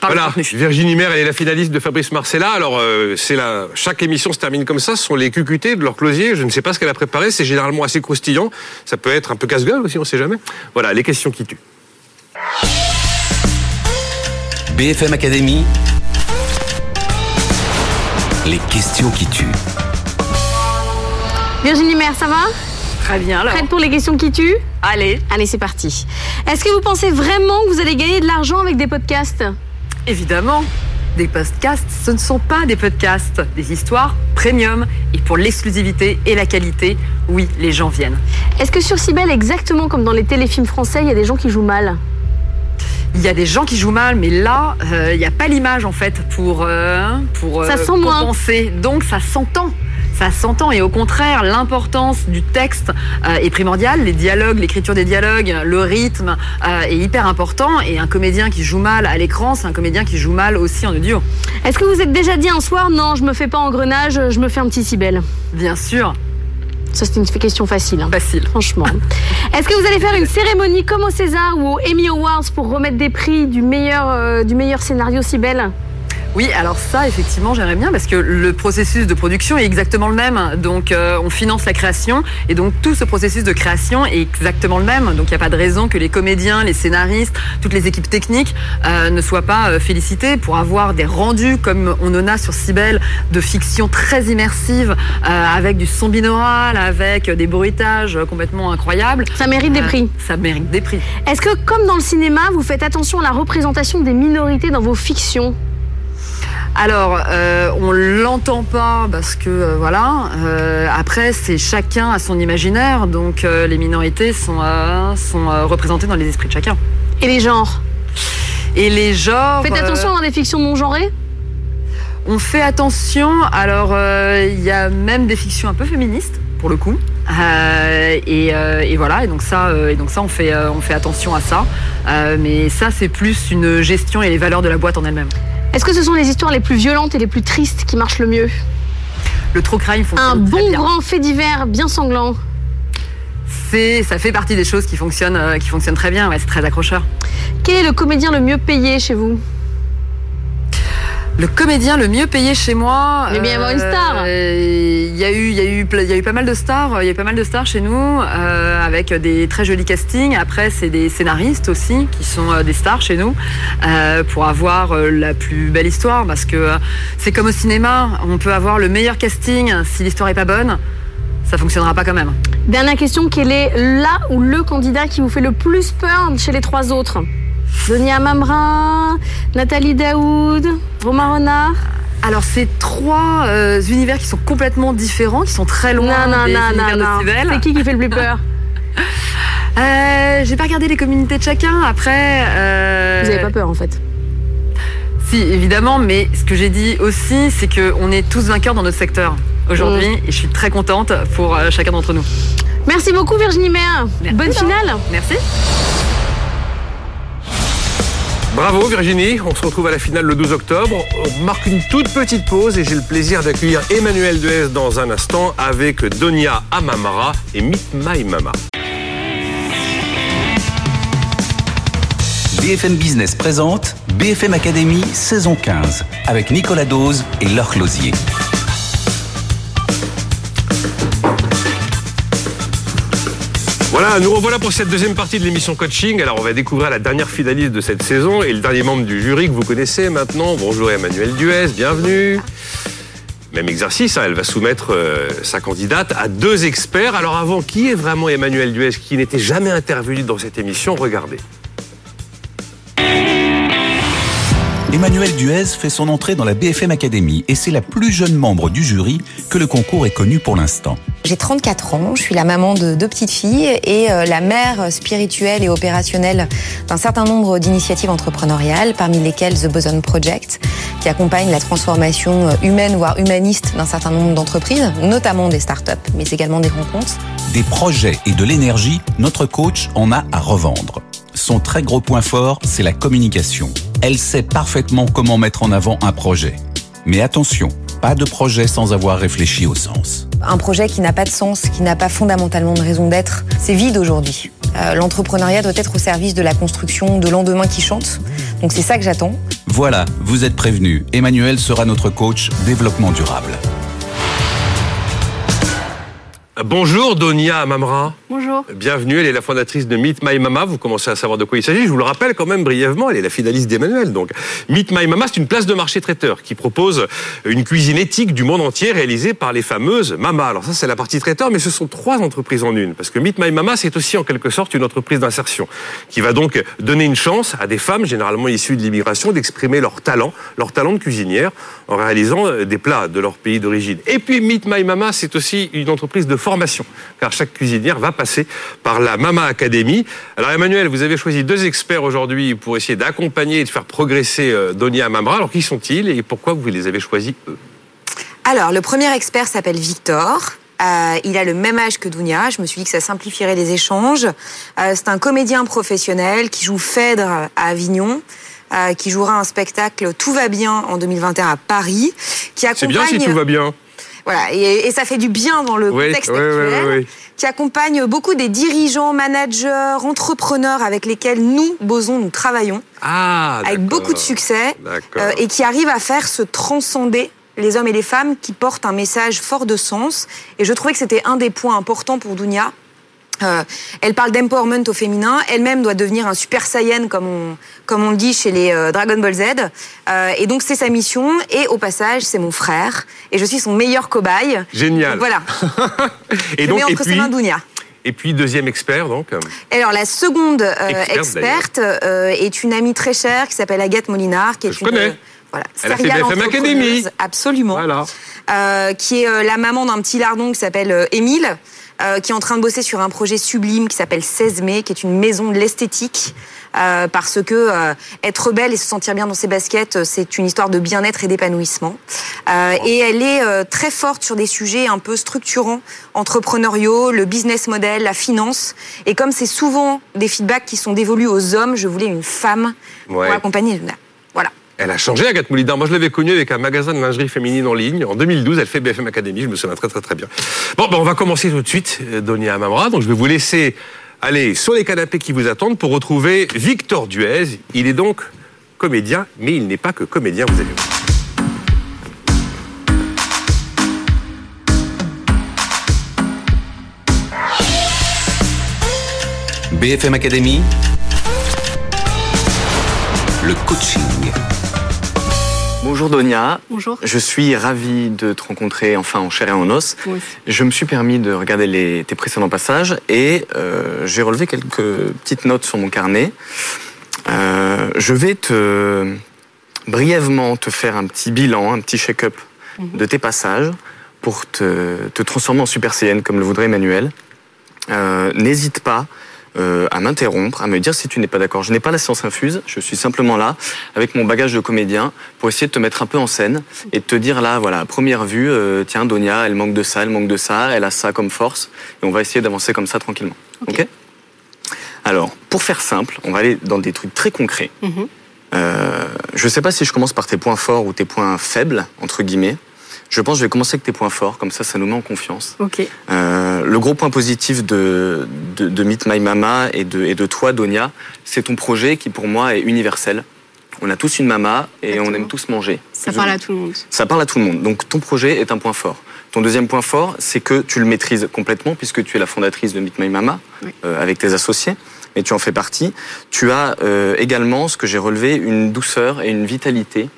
Par le Voilà, contenu. Virginie Maire, elle est la finaliste de Fabrice Marcella. Alors, euh, c'est la... chaque émission se termine comme ça. Ce sont les QQT de leur closier. Je ne sais pas ce qu'elle a préparé. C'est généralement assez croustillant. Ça peut être un peu casse-gueule aussi, on ne sait jamais. Voilà, les questions qui tuent. BFM Academy. Les questions qui tuent. Virginie Mère, ça va? Très bien alors. Prête pour les questions qui tuent? Allez, Allez, c'est parti. Est-ce que vous pensez vraiment que vous allez gagner de l'argent avec des podcasts? Évidemment, des podcasts, ce ne sont pas des podcasts, des histoires premium. Et pour l'exclusivité et la qualité, oui, les gens viennent. Est-ce que sur Cybelle, exactement comme dans les téléfilms français, il y a des gens qui jouent mal? Il y a des gens qui jouent mal, mais là, euh, il n'y a pas l'image en fait pour, euh, pour Ça sent moins. compenser. Donc ça s'entend. Ça s'entend et au contraire, l'importance du texte euh, est primordiale. Les dialogues, l'écriture des dialogues, le rythme euh, est hyper important. Et un comédien qui joue mal à l'écran, c'est un comédien qui joue mal aussi en audio. Est-ce que vous êtes déjà dit un soir, non, je me fais pas engrenage, je me fais un petit Cybelle? Bien sûr, Ça, c'est une question facile. hein. facile. Franchement. Est-ce que vous allez faire une cérémonie comme au César ou au Emmy Awards pour remettre des prix du meilleur, euh, du meilleur scénario Cybelle? Oui, alors ça, effectivement, j'aimerais bien parce que le processus de production est exactement le même. Donc, euh, on finance la création et donc tout ce processus de création est exactement le même. Donc, il n'y a pas de raison que les comédiens, les scénaristes, toutes les équipes techniques euh, ne soient pas euh, félicités pour avoir des rendus comme on en a sur Cybelle de fiction très immersive avec du son binaural, avec des bruitages complètement incroyables. Ça mérite des prix. Ça mérite des prix. Est-ce que, comme dans le cinéma, vous faites attention à la représentation des minorités dans vos fictions? Alors, euh, on l'entend pas parce que euh, voilà. Euh, après, c'est chacun à son imaginaire, donc euh, les minorités sont sont représentées dans les esprits de chacun. Et les genres? Et les genres. Faites attention dans des fictions non genrées. On fait attention. Alors, il y a même des fictions un peu féministes pour le coup. Et, et, voilà. Et donc ça, et donc ça, on fait on fait attention à ça. mais ça, c'est plus une gestion et les valeurs de la boîte en elle-même. Est-ce que ce sont les histoires les plus violentes et les plus tristes qui marchent le mieux Le true crime fonctionne Un bon bien. grand fait divers bien sanglant. C'est, ça fait partie des choses qui fonctionnent, euh, qui fonctionnent très bien. Ouais, c'est très accrocheur. Quel est le comédien le mieux payé chez vous? Le comédien le mieux payé chez moi. A bien avoir une star. Il y a eu, il y a eu, y a eu pas mal de stars. Il y a eu pas mal de stars chez nous, euh, avec des très jolis castings. Après, c'est des scénaristes aussi qui sont euh, des stars chez nous euh, pour avoir la plus belle histoire. Parce que c'est comme au cinéma, on peut avoir le meilleur casting si l'histoire est pas bonne, ça fonctionnera pas quand même. Dernière question, quel est là ou le candidat qui vous fait le plus peur chez les trois autres? Sonia Mamra, Nathalie Daoud, Romain Renard? Alors, c'est trois euh, univers qui sont complètement différents, qui sont très loin Non, non, des non, univers non, de non. Cybèle. C'est qui qui fait le plus peur Euh, J'ai pas regardé les communautés de chacun. Après, euh, Vous avez pas peur en fait. Si, évidemment, mais ce que j'ai dit aussi, c'est qu'on est tous vainqueurs dans notre secteur aujourd'hui, Mm. et je suis très contente pour chacun d'entre nous. Merci beaucoup Virginie Maire. Merci, Bonne finale. Merci. Bravo Virginie, on se retrouve à la finale le 12 octobre. On marque une toute petite pause et j'ai le plaisir d'accueillir Emmanuel Duez dans un instant avec Donia Amamara et Meet My Mama. BFM Business présente BFM Academy saison 15 avec Nicolas Dose et Laure Closier. Voilà, nous revoilà pour cette deuxième partie de l'émission coaching. Alors on va découvrir la dernière finaliste de cette saison et le dernier membre du jury que vous connaissez maintenant. Bonjour Emmanuel Duez, bienvenue. Même exercice, hein, elle va soumettre euh, sa candidate à deux experts. Alors avant, qui est vraiment Emmanuel Duez qui n'était jamais intervenu dans cette émission? Regardez. Emmanuel Duez fait son entrée dans la BFM Academy et c'est la plus jeune membre du jury que le concours ait connu pour l'instant. J'ai 34 ans, je suis la maman de deux petites filles et euh, la mère spirituelle et opérationnelle d'un certain nombre d'initiatives entrepreneuriales, parmi lesquelles The Boson Project, qui accompagne la transformation euh, humaine, voire humaniste d'un certain nombre d'entreprises, notamment des startups, mais également des comptes. Des projets et de l'énergie, notre coach en a à revendre. Son très gros point fort, c'est la communication. Elle sait parfaitement comment mettre en avant un projet. Mais attention, pas de projet sans avoir réfléchi au sens. Un projet qui n'a pas de sens, qui n'a pas fondamentalement de raison d'être, c'est vide aujourd'hui. Euh, L'entrepreneuriat doit être au service de la construction de lendemain qui chante. Donc c'est ça que j'attends. Voilà, vous êtes prévenus. Emmanuel sera notre coach développement durable. Bonjour Donia Amamra. Bonjour. Bienvenue, elle est la fondatrice de Meet My Mama. Vous commencez à savoir de quoi il s'agit. Je vous le rappelle quand même brièvement, elle est la finaliste d'Emmanuel. Donc, Meet My Mama, c'est une place de marché traiteur qui propose une cuisine éthique du monde entier réalisée par les fameuses mamas. Alors ça, c'est la partie traiteur, mais ce sont trois entreprises en une. Parce que Meet My Mama, c'est aussi en quelque sorte une entreprise d'insertion qui va donc donner une chance à des femmes, généralement issues de l'immigration, d'exprimer leur talent, leur talent de cuisinière en réalisant euh, des plats de leur pays d'origine. Et puis Meet My Mama, c'est aussi une entreprise de formation, car chaque cuisinière va passer par la Mama Academy. Alors Emmanuel, vous avez choisi deux experts aujourd'hui pour essayer d'accompagner et de faire progresser euh, Donia Amamra. Alors qui sont-ils et pourquoi vous les avez choisis eux? Alors, le premier expert s'appelle Victor. Euh, il a le même âge que Dounia. Je me suis dit que ça simplifierait les échanges. Euh, c'est un comédien professionnel qui joue Phèdre à Avignon. euh, qui jouera un spectacle Tout va bien en 2021 à Paris, qui C'est bien si tout va bien. Voilà, et, et ça fait du bien dans le Oui, contexte oui, oui, actuel, oui, oui. qui accompagne beaucoup des dirigeants, managers, entrepreneurs avec lesquels nous, Boson, nous travaillons, Ah, avec beaucoup de succès, euh, et qui arrivent à faire se transcender les hommes et les femmes qui portent un message fort de sens. Et je trouvais que c'était un des points importants pour Dunia. Euh, elle parle d'empowerment au féminin. Elle-même doit devenir un super saiyan, comme on, comme on le dit chez les euh, Dragon Ball Z. Euh, et donc, c'est sa mission. Et au passage, c'est mon frère. Et je suis son meilleur cobaye. Génial. Donc, voilà. Et je donc, mets et entre ses puis, mains Dunia. et puis deuxième expert, donc. Alors la seconde Experte, est une amie très chère qui s'appelle Agathe Molinard, qui est je une connais. voilà, Elle a fait BFM Academy. absolument, Voilà. euh, qui est euh, la maman d'un petit lardon qui s'appelle Émile. euh, qui est en train de bosser sur un projet sublime qui s'appelle 16 mai, qui est une maison de l'esthétique, euh, parce que euh, être belle et se sentir bien dans ses baskets, euh, c'est une histoire de bien-être et d'épanouissement. Euh, et elle est euh, très forte sur des sujets un peu structurants, entrepreneuriaux, le business model, la finance. Et comme c'est souvent des feedbacks qui sont dévolus aux hommes, je voulais une femme Ouais. pour accompagner. Elle a changé, Agathe Moulidar. Moi, je l'avais connue avec un magasin de lingerie féminine en ligne. En 2012, elle fait BFM Academy. Je me souviens très, très, très bien. Bon, ben, on va commencer tout de suite, euh, Donia Amamra. Donc, je vais vous laisser aller sur les canapés qui vous attendent pour retrouver Victor Duez. Il est donc comédien, mais il n'est pas que comédien, vous allez voir. BFM Academy, le coaching. Bonjour Donia. Bonjour. Je suis ravi de te rencontrer enfin en chair et en os. Aussi. Je me suis permis de regarder les, tes précédents passages et euh, j'ai relevé quelques petites notes sur mon carnet. Euh, je vais te brièvement te faire un petit bilan, un petit check-up de tes passages pour te, te transformer en super Saiyan comme le voudrait Emmanuel. Euh, N'hésite pas euh, à m'interrompre, à me dire si tu n'es pas d'accord. Je n'ai pas la science infuse, je suis simplement là avec mon bagage de comédien pour essayer de te mettre un peu en scène et de te dire là, voilà, à première vue, euh, tiens, Donia, elle manque de ça, elle manque de ça, elle a ça comme force et on va essayer d'avancer comme ça tranquillement. Ok Alors, pour faire simple, on va aller dans des trucs très concrets. Mhm. Euh, je ne sais pas si je commence par tes points forts ou tes points faibles, entre guillemets. Je pense que je vais commencer avec tes points forts, comme ça, ça nous met en confiance. Euh, le gros point positif de, de, de Meet My Mama et de, et de toi, Donia, c'est ton projet qui, pour moi, est universel. On a tous une mama et on aime tous manger. Ça parle à tout le monde. Ça parle à tout le monde. Donc, ton projet est un point fort. Ton deuxième point fort, c'est que tu le maîtrises complètement, puisque tu es la fondatrice de Meet My Mama, Oui. euh, avec tes associés, et tu en fais partie. Tu as euh, également, ce que j'ai relevé, une douceur et une vitalité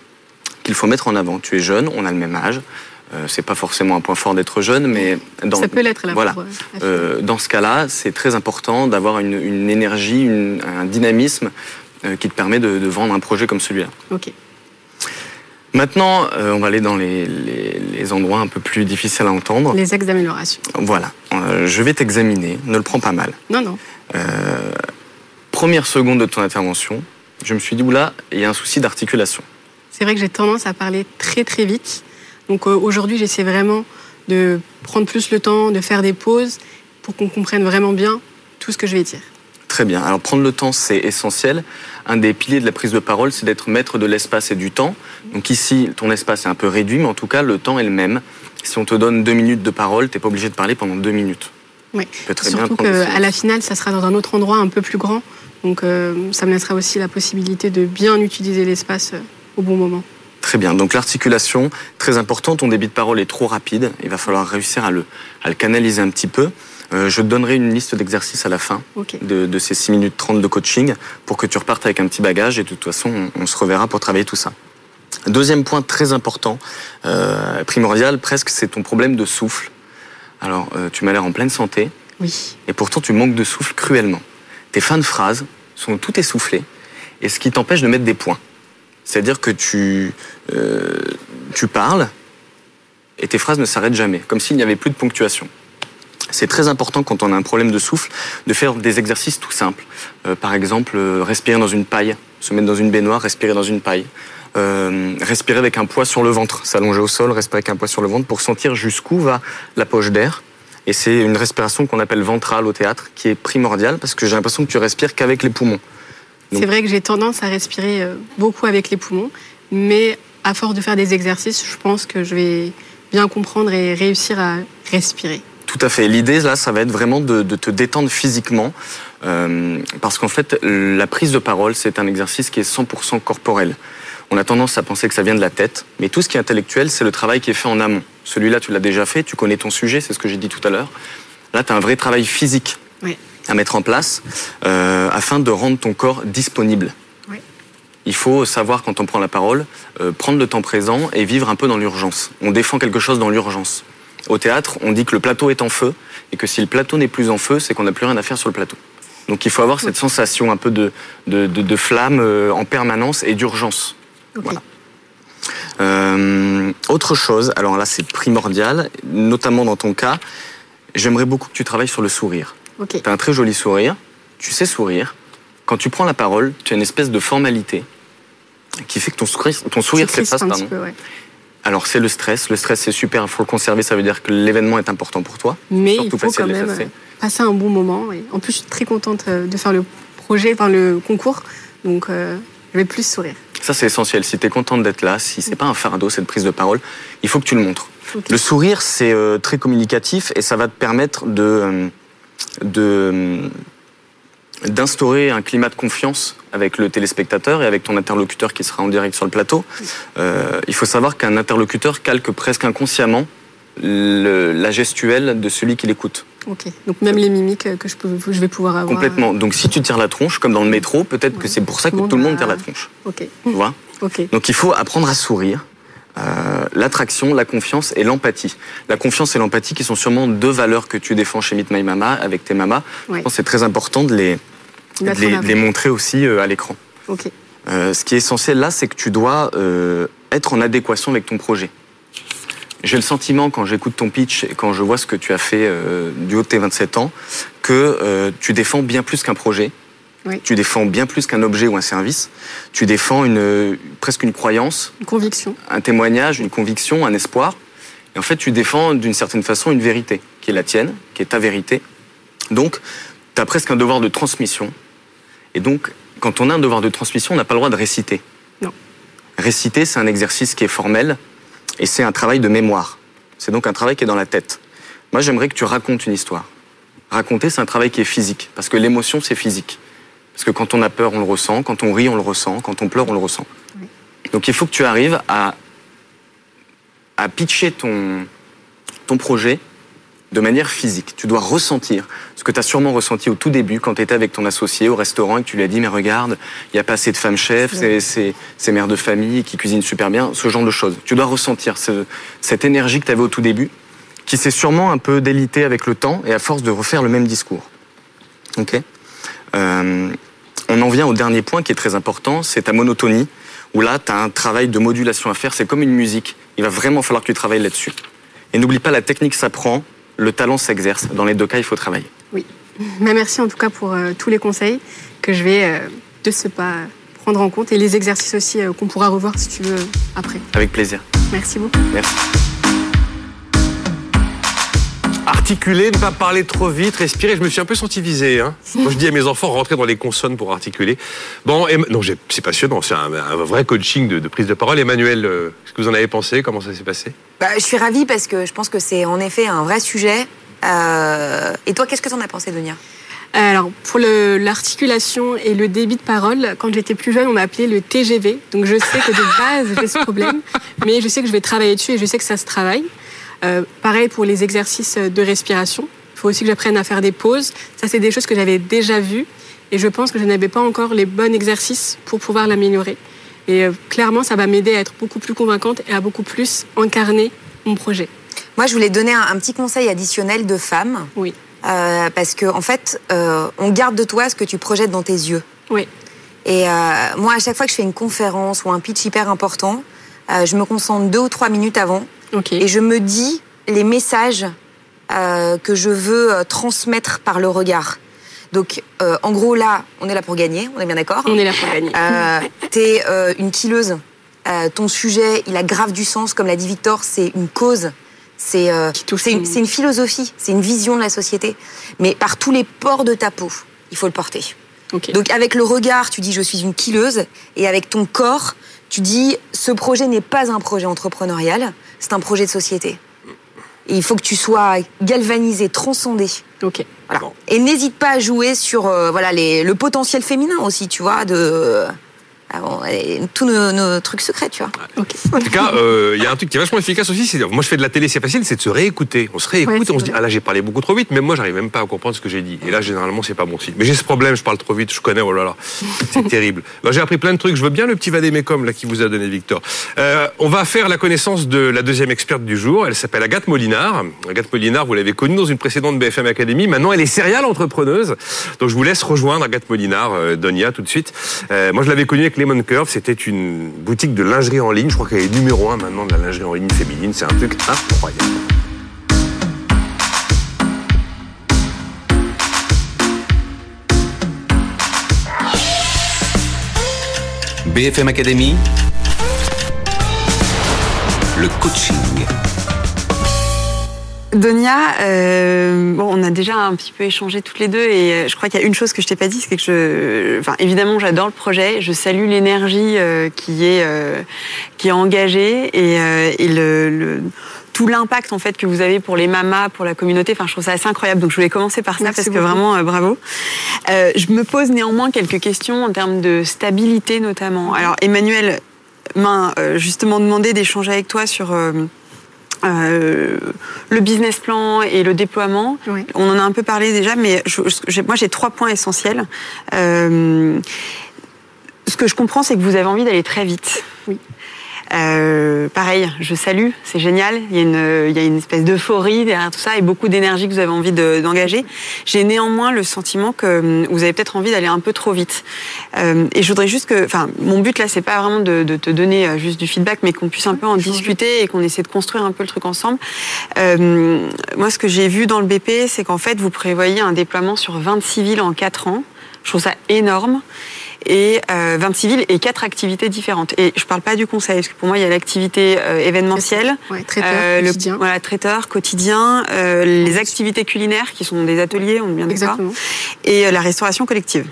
qu'il faut mettre en avant. Tu es jeune, on a le même âge. Euh, c'est pas forcément un point fort d'être jeune, mais dans, Ça peut l'être là. voilà. pour, euh, dans ce cas-là, c'est très important d'avoir une, une énergie, une- un dynamisme euh, qui te permet de, de vendre un projet comme celui-là. Ok. Maintenant, euh, on va aller dans les, les- les endroits un peu plus difficiles à entendre. Les axes d'amélioration. Voilà, je vais t'examiner, ne le prends pas mal. Non, non. Première seconde de ton intervention, je me suis dit, oula, il y a un souci d'articulation. C'est vrai que j'ai tendance à parler très très vite. Donc euh, aujourd'hui, j'essaie vraiment de prendre plus le temps, de faire des pauses pour qu'on comprenne vraiment bien tout ce que je vais dire. Très bien. Alors prendre le temps, c'est essentiel. Un des piliers de la prise de parole, c'est d'être maître de l'espace et du temps. Donc ici, ton espace est un peu réduit, mais en tout cas, le temps est le même. Si on te donne deux minutes de parole, t'es pas obligé de parler pendant deux minutes. Oui. Tu très Surtout qu'à la finale, ça sera dans un autre endroit un peu plus grand. Donc euh, ça me laissera aussi la possibilité de bien utiliser l'espace euh, au bon moment. Très bien. Donc l'articulation, très important. Ton débit de parole est trop rapide. Il va falloir réussir à le, à le canaliser un petit peu. Euh, je te donnerai une liste d'exercices à la fin de, de ces 6 minutes 30 de coaching pour que tu repartes avec un petit bagage et de toute façon, on, on se reverra pour travailler tout ça. Deuxième point très important, euh, primordial presque, c'est ton problème de souffle. Alors, euh, tu m'as l'air en pleine santé Oui. et pourtant tu manques de souffle cruellement. Tes fins de phrases sont tout essoufflées et ce qui t'empêche de mettre des points. C'est-à-dire que tu, euh, tu parles et tes phrases ne s'arrêtent jamais, comme s'il n'y avait plus de ponctuation. C'est très important quand on a un problème de souffle de faire des exercices tout simples. Euh, par exemple, euh, respirer dans une paille, se mettre dans une baignoire, respirer dans une paille. Respirer avec un poids sur le ventre, s'allonger au sol, respirer avec un poids sur le ventre pour sentir jusqu'où va la poche d'air. Et c'est une respiration qu'on appelle ventrale au théâtre, qui est primordiale parce que j'ai l'impression que tu respires qu'avec les poumons. C'est vrai que j'ai tendance à respirer euh, beaucoup avec les poumons, mais à force de faire des exercices, je pense que je vais bien comprendre et réussir à respirer. Tout à fait. L'idée, là, ça va être vraiment de, de te détendre physiquement. Euh, parce qu'en fait, la prise de parole, c'est un exercice qui est 100% corporel. On a tendance à penser que ça vient de la tête, mais tout ce qui est intellectuel, c'est le travail qui est fait en amont. Celui-là, tu l'as déjà fait, tu connais ton sujet, c'est ce que j'ai dit tout à l'heure. Là, tu as un vrai travail physique Oui. À mettre en place euh, afin de rendre ton corps disponible. Oui. Il faut savoir, quand on prend la parole, euh, prendre le temps présent et vivre un peu dans l'urgence. On défend quelque chose dans l'urgence. Au théâtre, on dit que le plateau est en feu et que si le plateau n'est plus en feu, c'est qu'on n'a plus rien à faire sur le plateau. Donc il faut avoir cette sensation un peu de, de, de- de flamme euh, en permanence et d'urgence. Voilà. Euh, autre chose, alors là c'est primordial, notamment dans ton cas, j'aimerais beaucoup que tu travailles sur le sourire. Ok. Tu as un très joli sourire, tu sais sourire. Quand tu prends la parole, tu as une espèce de formalité qui fait que ton sourire, ton sourire s'efface. ouais. Alors c'est le stress, le stress c'est super, il faut le conserver, ça veut dire que l'événement est important pour toi. Mais il faut quand même passer un bon moment. En plus, je suis très contente euh, de faire le projet, enfin le concours. Donc, euh, je vais plus sourire. Ça c'est essentiel, si tu es contente d'être là, si c'est pas un fardeau cette prise de parole, il faut que tu le montres. Le sourire, c'est euh, très communicatif et ça va te permettre de, euh, de euh, d'instaurer un climat de confiance avec le téléspectateur et avec ton interlocuteur qui sera en direct sur le plateau. Euh, il faut savoir qu'un interlocuteur calque presque inconsciemment le- la gestuelle de celui qui l'écoute. Ok. Donc, même les mimiques que je, peux, je vais pouvoir avoir. Complètement. Donc si tu tires la tronche, comme dans le métro, peut-être que c'est pour ça que Tout le tout le monde monde tire la tronche. Ok. Tu vois? Ok. Donc il faut apprendre à sourire. Euh, l'attraction, la confiance et l'empathie. La confiance et l'empathie qui sont sûrement deux valeurs que tu défends chez Meet My Mama avec tes mamas. Ouais. Je pense que c'est très important de les, de Mettre les, en de avant. les montrer aussi euh, à l'écran. Euh, ce qui est essentiel là, c'est que tu dois euh, être en adéquation avec ton projet. J'ai le sentiment, quand j'écoute ton pitch et quand je vois ce que tu as fait du haut de tes 27 ans, que tu défends bien plus qu'un projet. Oui. Tu défends bien plus qu'un objet ou un service. Tu défends une, presque une croyance, Une conviction. un témoignage, une conviction, un espoir. Et en fait, tu défends d'une certaine façon une vérité qui est la tienne, qui est ta vérité. Donc, tu as presque un devoir de transmission. Et donc, quand on a un devoir de transmission, on n'a pas le droit de réciter. Non. Réciter, c'est un exercice qui est formel et c'est un travail de mémoire. C'est donc un travail qui est dans la tête. Moi, j'aimerais que tu racontes une histoire. Raconter, c'est un travail qui est physique, parce que l'émotion, c'est physique. Parce que quand on a peur, on le ressent, quand on rit, on le ressent, quand on pleure, on le ressent. Donc il faut que tu arrives à, à pitcher ton, ton projet de manière physique. Tu dois ressentir ce que tu as sûrement ressenti au tout début quand tu étais avec ton associé au restaurant et que tu lui as dit mais regarde, il n'y a pas assez de femmes chefs, c'est, c'est, c'est mères de famille qui cuisinent super bien, ce genre de choses. Tu dois ressentir ce- cette énergie que tu avais au tout début, qui s'est sûrement un peu délitée avec le temps et à force de refaire le même discours. Ok? Euh, On en vient au dernier point qui est très important, c'est ta monotonie, où là, tu as un travail de modulation à faire, c'est comme une musique. Il va vraiment falloir que tu travailles là-dessus. Et n'oublie pas, la technique s'apprend, le talent s'exerce. Dans les deux cas, il faut travailler. Oui. Mais merci en tout cas pour euh, tous les conseils que je vais euh, de ce pas prendre en compte et les exercices aussi euh, qu'on pourra revoir si tu veux après. Avec plaisir. Merci beaucoup. Merci. Articuler, ne pas parler trop vite, respirer. Je me suis un peu senti visé. Hein. Moi, je dis à mes enfants, rentrez dans les consonnes pour articuler. Bon, et, non, c'est passionnant. C'est un, un vrai coaching de, de prise de parole. Emmanuel, euh, qu'est-ce que vous en avez pensé? Comment ça s'est passé? Bah, je suis ravie parce que je pense que c'est en effet un vrai sujet. Euh, Et toi, qu'est-ce que t'en as pensé, Donia? Alors, pour l'articulation et le débit de parole, quand j'étais plus jeune, on m'appelait le TGV. Donc, je sais que de base, j'ai ce problème, mais je sais que je vais travailler dessus et je sais que ça se travaille. Euh, pareil pour les exercices de respiration. Il faut aussi que j'apprenne à faire des pauses. Ça, c'est des choses que j'avais déjà vues et je pense que je n'avais pas encore les bons exercices pour pouvoir l'améliorer. Et euh, clairement, ça va m'aider à être beaucoup plus convaincante et à beaucoup plus incarner mon projet. Moi, je voulais donner un, un petit conseil additionnel de femme. Oui. Euh, parce que, en fait, on garde de toi ce que tu projettes dans tes yeux. Oui. Et moi, à chaque fois que je fais une conférence ou un pitch hyper important, je me concentre deux ou trois minutes avant Et je me dis les messages euh, que je veux euh, transmettre par le regard. Donc, euh, en gros, là, on est là pour gagner, on est bien d'accord On est là pour gagner. Euh, T'es euh, une killeuse. Ton sujet, il a grave du sens, comme l'a dit Victor, c'est une cause. C'est une, une philosophie, c'est une vision de la société. Mais par tous les pores de ta peau, il faut le porter. Donc avec le regard, tu dis je suis une killeuse, et avec ton corps, tu dis ce projet n'est pas un projet entrepreneurial, c'est un projet de société. Et il faut que tu sois galvanisé, transcendé. Ok. Voilà. Et n'hésite pas à jouer sur euh, voilà les, le potentiel féminin aussi, tu vois, de ah bon, et tous nos, nos trucs secrets, tu vois. En tout cas, euh, il y a un truc qui est vachement efficace aussi. C'est, moi, je fais de la télé, c'est facile, c'est de se réécouter. On se réécoute, Ouais, on se dit, ah là, j'ai parlé beaucoup trop vite, mais moi, j'arrive même pas à comprendre ce que j'ai dit. Et là, généralement, c'est pas bon signe. Mais j'ai ce problème, je parle trop vite, je connais, oh là là, c'est terrible. Ben, j'ai appris plein de trucs. Je veux bien le petit vadémécum là qui vous a donné Victor. Euh, on va faire la connaissance de la deuxième experte du jour. Elle s'appelle Agathe Molinard. Agathe Molinard, vous l'avez connue dans une précédente BFM Academy. Maintenant, elle est céréale entrepreneuse. Donc, je vous laisse rejoindre Agathe Molinard, euh, Donia, tout de suite. Euh, moi, je l'avais connue avec Lemon Curve. C'était une boutique de lingerie en ligne. Je crois qu'elle est numéro un maintenant de la lingerie en ligne féminine. C'est un truc incroyable. BFM Academy, le coaching. Donia, euh, bon, on a déjà un petit peu échangé toutes les deux et euh, je crois qu'il y a une chose que je t'ai pas dit, c'est que je, enfin, évidemment, j'adore le projet, je salue l'énergie euh, qui est euh, qui est engagée et, euh, et le, le- tout l'impact en fait que vous avez pour les mamas, pour la communauté. Enfin, je trouve ça assez incroyable. Donc, je voulais commencer par ça Merci parce que vraiment, bravo. Euh, je me pose néanmoins quelques questions en termes de stabilité notamment. Alors, Emmanuel m'a justement demandé d'échanger avec toi sur euh, le business plan et le déploiement. Oui. On en a un peu parlé déjà, mais je- je- j'ai- moi j'ai trois points essentiels. Euh, ce que je comprends, c'est que vous avez envie d'aller très vite. Oui. Euh, pareil, je salue, c'est génial. Il y a une, il y a une espèce d'euphorie derrière tout ça et beaucoup d'énergie que vous avez envie de- d'engager. J'ai néanmoins le sentiment que hum, vous avez peut-être envie d'aller un peu trop vite. Euh, et je voudrais juste que, enfin, mon but là, c'est pas vraiment de, de te donner euh, juste du feedback, mais qu'on puisse un peu en discuter et qu'on essaie de construire un peu le truc ensemble. Euh, moi, ce que j'ai vu dans le BP, c'est qu'en fait, vous prévoyez un déploiement sur 26 villes en 4 ans. Je trouve ça énorme. Et euh, 26 villes et quatre activités différentes. Et je parle pas du conseil, parce que pour moi, il y a l'activité euh, événementielle, Ouais, traiteur, euh, le quotidien. voilà, traiteur, quotidien, euh, les activités culinaires qui sont des ateliers, on bien d'accord, Exactement. et euh, la restauration collective.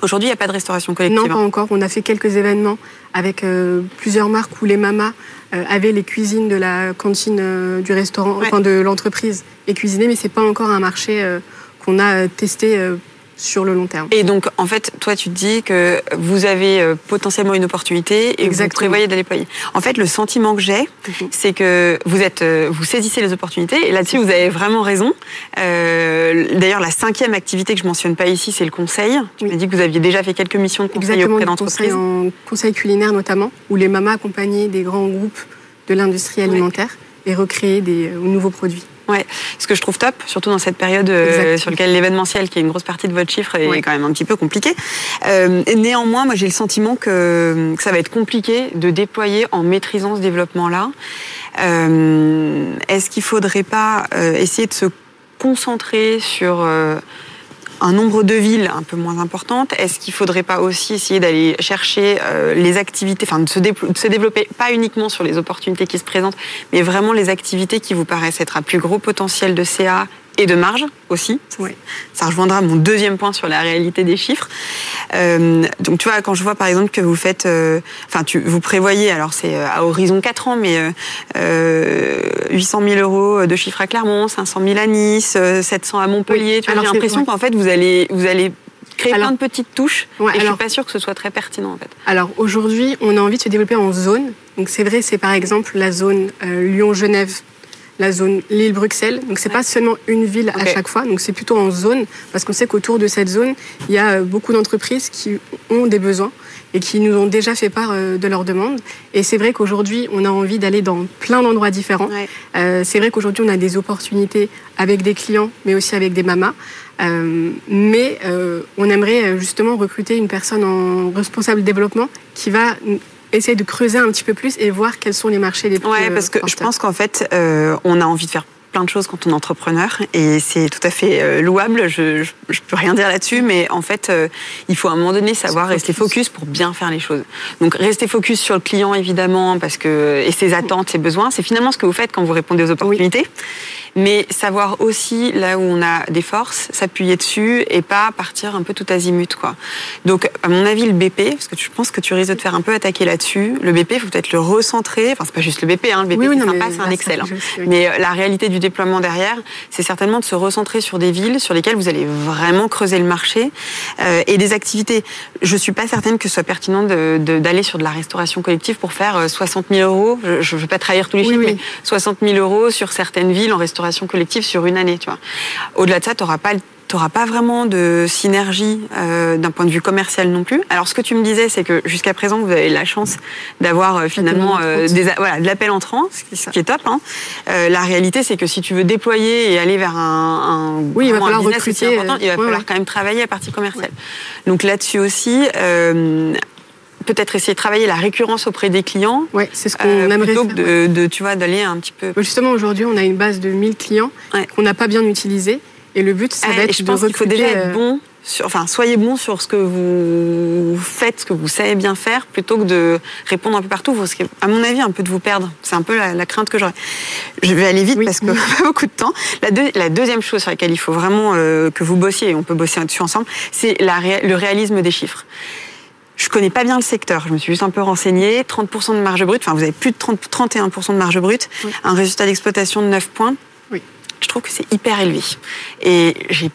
Aujourd'hui, il n'y a pas de restauration collective. Non, pas hein. encore. On a fait quelques événements avec euh, plusieurs marques où les mamas euh, avaient les cuisines de la cantine euh, du restaurant, Ouais. enfin de l'entreprise et cuisiner, mais c'est pas encore un marché euh, qu'on a euh, testé euh, sur le long terme. Et donc, en fait, toi, tu te dis que vous avez euh, potentiellement une opportunité et Exactement. vous prévoyez de la déployer. En fait, le sentiment que j'ai, Mhm. c'est que vous êtes, euh, vous saisissez les opportunités. Et là-dessus, vous avez vraiment raison. Euh, D'ailleurs, la cinquième activité que je mentionne pas ici, c'est le conseil. Tu Oui. m'as dit que vous aviez déjà fait quelques missions de conseil Exactement, auprès du conseil d'entreprises. en conseil culinaire notamment, où les mamas accompagnaient des grands groupes de l'industrie alimentaire et recréaient des nouveaux produits. Ouais, ce que je trouve top, surtout dans cette période euh, sur laquelle l'événementiel, qui est une grosse partie de votre chiffre, est Ouais. quand même un petit peu compliqué. Euh, et néanmoins, moi j'ai le sentiment que, que ça va être compliqué de déployer en maîtrisant ce développement-là. Euh, Est-ce qu'il faudrait pas euh, essayer de se concentrer sur euh, un nombre de villes un peu moins importante Est-ce qu'il faudrait pas aussi essayer d'aller chercher euh, les activités, enfin de se, de se développer pas uniquement sur les opportunités qui se présentent, mais vraiment les activités qui vous paraissent être à plus gros potentiel de CA et de marge aussi. Ça, rejoindra mon deuxième point sur la réalité des chiffres. Euh, donc tu vois, quand je vois par exemple que vous faites, euh, enfin tu vous prévoyez, alors c'est euh, à horizon 4 ans, mais euh, euh, 800 000 euros de chiffre à Clermont, 500 000 à Nice, euh, 700 à Montpellier. Oui. Tu vois, Alors, j'ai l'impression qu'en fait vous allez vous allez créer Alors- plein de petites touches Ouais, et je suis pas sûre que ce soit très pertinent en fait. Alors aujourd'hui, on a envie de se développer en zone. Donc c'est vrai, c'est par exemple la zone Lyon-Genève, la zone Lille-Bruxelles. Donc c'est pas seulement une ville à chaque fois. Donc c'est plutôt en zone parce qu'on sait qu'autour de cette zone, il y a euh, beaucoup d'entreprises qui ont des besoins et qui nous ont déjà fait part euh, de leurs demandes. Et c'est vrai qu'aujourd'hui, on a envie d'aller dans plein d'endroits différents. Ouais. Euh, c'est vrai qu'aujourd'hui, on a des opportunités avec des clients, mais aussi avec des mamas. Euh, mais euh, on aimerait justement recruter une personne en responsable développement qui va essayer de creuser un petit peu plus et voir quels sont les marchés les plus Ouais, parce que euh, je pense qu'en fait, euh, on a envie de faire plein de choses quand on est entrepreneur et c'est tout à fait euh, louable. Je, je, je peux rien dire là-dessus, mais en fait, euh, il faut à un moment donné savoir rester focus pour bien faire les choses. Donc, rester focus sur le client évidemment, parce que et ses attentes, ses besoins, c'est finalement ce que vous faites quand vous répondez aux opportunités. Mais savoir aussi là où on a des forces, s'appuyer dessus et pas partir un peu tout azimut, quoi. Donc, à mon avis, le BP, parce que je pense que tu risques de te faire un peu attaquer là-dessus, le BP, il faut peut-être le recentrer. Enfin, c'est pas juste le BP, hein. le BP, Oui, c'est sympa, c'est un Excel. hein. Mais euh, la réalité du déploiement derrière, c'est certainement de se recentrer sur des villes sur lesquelles vous allez vraiment creuser le marché euh, et des activités. Je suis pas certaine que ce soit pertinent de- de- d'aller sur de la restauration collective pour faire euh, 60 000 euros. Je ne veux pas trahir tous les Oui, chiffres, oui. mais 60 000 euros sur certaines villes en restauration collective sur une année. Tu vois. Au-delà de ça, tu n'auras pas pas vraiment de synergie euh, d'un point de vue commercial non plus. Alors ce que tu me disais, c'est que jusqu'à présent, vous avez la chance d'avoir euh, finalement euh, des, voilà, de l'appel entrant, ce qui- ce qui est top. Hein. La réalité, c'est que si tu veux déployer et aller vers un, un, Oui, il va un falloir business aussi recruter, important, il va ouais, falloir ouais. quand même travailler la partie commerciale. Donc là-dessus aussi. Peut-être essayer de travailler la récurrence auprès des clients. Ouais, c'est ce qu'on euh, aimerait plutôt faire, que de, de, tu vois, d'aller un petit peu. Justement, aujourd'hui, on a une base de 1000 clients Ouais. qu'on n'a pas bien utilisés. Et le but, ça Ouais, va et être je de pense qu'il faut déjà être euh, bon. Sur, enfin, soyez bon sur ce que vous faites, ce que vous savez bien faire, plutôt que de répondre un peu partout. Vous risquez, à mon avis, un peu de vous perdre. C'est un peu la, la crainte que j'aurais. Je vais aller vite Oui. parce que pas beaucoup de temps. La, deux- la deuxième chose sur laquelle il faut vraiment euh, que vous bossiez, et on peut bosser dessus ensemble, c'est le réalisme des chiffres. Je connais pas bien le secteur, je me suis juste un peu renseignée. 30% de marge brute, enfin vous avez plus de 30, 31% de marge brute, Oui. un résultat d'exploitation de 9 points. Oui. Je trouve que c'est hyper élevé. Et j'ai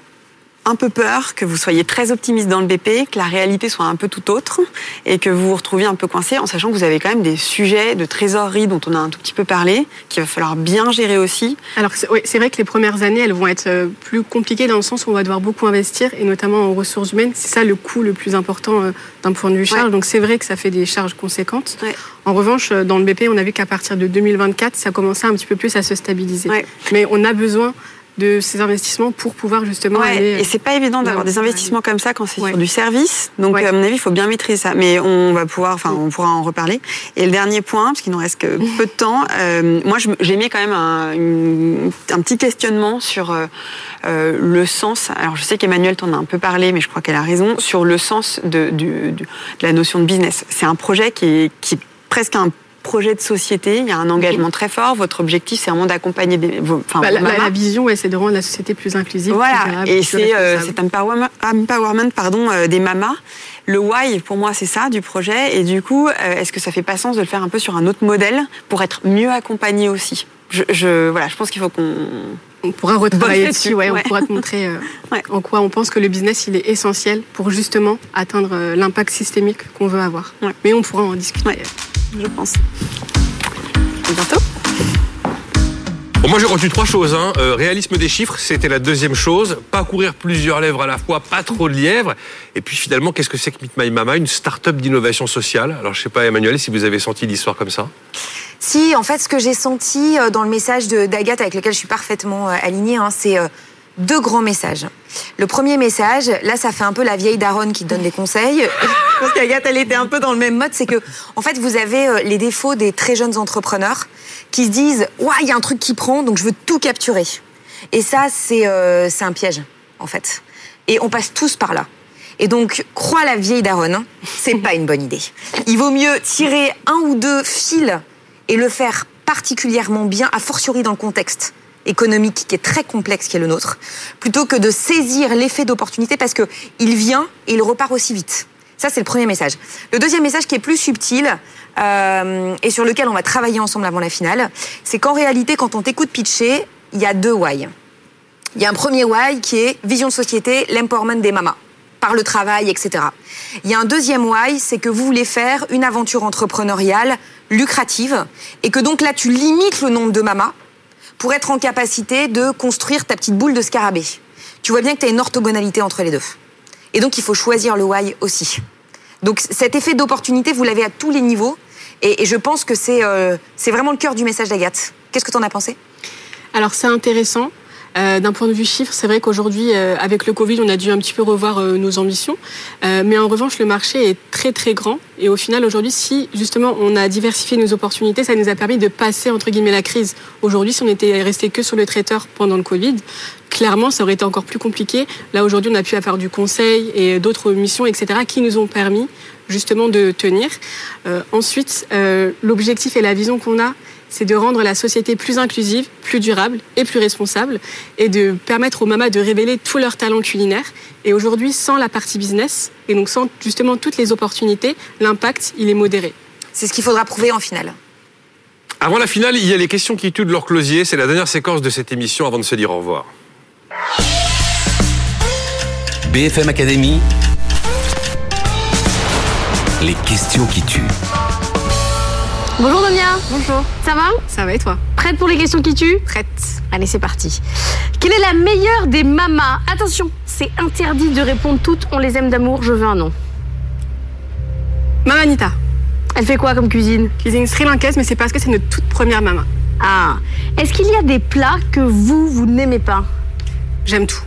un peu peur que vous soyez très optimiste dans le BP, que la réalité soit un peu tout autre et que vous vous retrouviez un peu coincé en sachant que vous avez quand même des sujets de trésorerie dont on a un tout petit peu parlé, qu'il va falloir bien gérer aussi. Alors, c'est oui, c'est vrai que les premières années, elles vont être euh, plus compliquées dans le sens où on va devoir beaucoup investir, et notamment en ressources humaines. C'est ça le coût le plus important euh, d'un point de vue charge. Ouais. Donc, c'est vrai que ça fait des charges conséquentes. Ouais. En revanche, euh, dans le BP, on a vu qu'à partir de 2024, ça commençait un petit peu plus à se stabiliser. Ouais. Mais on a besoin de ces investissements pour pouvoir justement Ouais, aller. euh, et c'est pas évident d'avoir des investissements comme ça quand c'est Ouais. sur du service. Donc, Ouais. à mon avis, il faut bien maîtriser ça. Mais on va pouvoir, enfin, on pourra en reparler. Et le dernier point, parce qu'il nous reste que peu de temps, euh, moi, j'ai mis quand même un, une- un petit questionnement sur euh, le sens. Alors, je sais qu'Emmanuel t'en a un peu parlé, mais je crois qu'elle a raison sur le sens de, du- du- de la notion de business. C'est un projet qui est, qui est presque un projet de société. Il y a un engagement très fort. Votre objectif, c'est vraiment d'accompagner des, vos, enfin, bah, la, la vision, ouais, c'est de rendre la société plus inclusive. Voilà, et c'est euh, cet empowerment, empowerment pardon, euh, des mamas. Le why, pour moi, c'est ça du projet. Et du coup, euh, est-ce que ça fait pas sens de le faire un peu sur un autre modèle pour être mieux accompagné aussi? Je, je- voilà, je pense qu'il faut qu'on. On pourra retravailler dessus, ouais, ouais. on pourra te montrer euh, Ouais. en quoi on pense que le business il est essentiel pour justement atteindre euh, l'impact systémique qu'on veut avoir. Ouais. Mais on pourra en discuter. Ouais. Je pense. À bientôt. Bon, moi j'ai retenu trois choses. Hein. Euh, réalisme des chiffres, c'était la deuxième chose. Pas courir plusieurs lèvres à la fois, pas trop de lièvres. Et puis finalement, qu'est-ce que c'est que Meet My Mama? Une start-up d'innovation sociale. Alors je sais pas, Emmanuel, si vous avez senti l'histoire comme ça. Si, en fait, ce que j'ai senti euh, dans le message d'Agathe, avec lequel je suis parfaitement euh, alignée, hein, c'est euh, deux grands messages. Le premier message, là, ça fait un peu la vieille daronne qui donne des conseils. Je pense qu'Agathe, elle était un peu dans le même mode. C'est que, en fait, vous avez les défauts des très jeunes entrepreneurs qui se disent Ouais, il y a un truc qui prend, donc je veux tout capturer. Et ça, c'est c'est un piège, en fait. Et on passe tous par là. Et donc, crois la vieille daronne, hein, c'est pas une bonne idée. Il vaut mieux tirer un ou deux fils et le faire particulièrement bien, a fortiori dans le contexte économique qui est très complexe qui est le nôtre, plutôt que de saisir l'effet d'opportunité parce que il vient et il repart aussi vite. Ça, c'est le premier message. Le deuxième message qui est plus subtil euh, et sur lequel on va travailler ensemble avant la finale, c'est qu'en réalité, quand on t'écoute pitcher, il y a deux why. Il y a un premier why qui est vision de société, l'empowerment des mamas par le travail, etc. Il y a un deuxième why, c'est que vous voulez faire une aventure entrepreneuriale lucrative et que donc là tu limites le nombre de mamas pour être en capacité de construire ta petite boule de scarabée. Tu vois bien que tu as une orthogonalité entre les deux. Et donc il faut choisir le why aussi. Donc cet effet d'opportunité, vous l'avez à tous les niveaux et, je pense que c'est euh, c'est vraiment le cœur du message d'Agathe. Qu'est-ce que tu en as pensé? Alors c'est intéressant. Euh, D'un point de vue chiffre, c'est vrai qu'aujourd'hui, euh, avec le Covid, on a dû un petit peu revoir euh, nos ambitions. Mais en revanche, le marché est très très grand. Et au final, aujourd'hui, si justement on a diversifié nos opportunités, ça nous a permis de passer entre guillemets la crise. Aujourd'hui, si on était resté que sur le traiteur pendant le Covid, clairement, ça aurait été encore plus compliqué. Là, aujourd'hui, on a pu faire du conseil et d'autres missions, etc., qui nous ont permis justement de tenir. Ensuite, l'objectif et la vision qu'on a, c'est de rendre la société plus inclusive, plus durable et plus responsable, et de permettre aux mamas de révéler tous leurs talents culinaires. Et aujourd'hui, sans la partie business, et donc sans justement toutes les opportunités, l'impact, il est modéré. C'est ce qu'il faudra prouver en finale. Avant la finale, il y a les questions qui tuent de leur closier. C'est la dernière séquence de cette émission avant de se dire au revoir. BFM Academy. Les questions qui tuent. Bonjour Donia. Bonjour. Ça va? Ça va et toi? Prête pour les questions qui tuent? Prête. Allez, c'est parti. Quelle est la meilleure des mamas? Attention, c'est interdit de répondre toutes on les aime d'amour, je veux un nom. Mamanita. Elle fait quoi comme cuisine? Cuisine sri lankaise, mais c'est parce que c'est notre toute première maman. Ah. Est-ce qu'il y a des plats que vous, vous n'aimez pas? J'aime tout.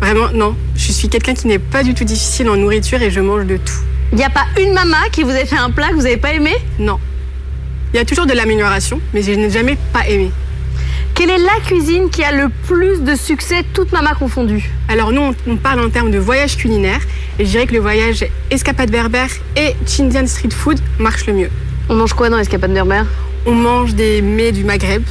Vraiment, non. Je suis quelqu'un qui n'est pas du tout difficile en nourriture et je mange de tout. Il n'y a pas une maman qui vous a fait un plat que vous n'avez pas aimé? Non. Il y a toujours de l'amélioration, mais je n'ai jamais pas aimé. Quelle est la cuisine qui a le plus de succès, toute maman confondue Alors nous, on- parle en termes de voyage culinaire, et je dirais que le voyage escapade berbère et Chindian street food marche le mieux. On mange quoi dans Escapade Berbère? On mange des mets du Maghreb,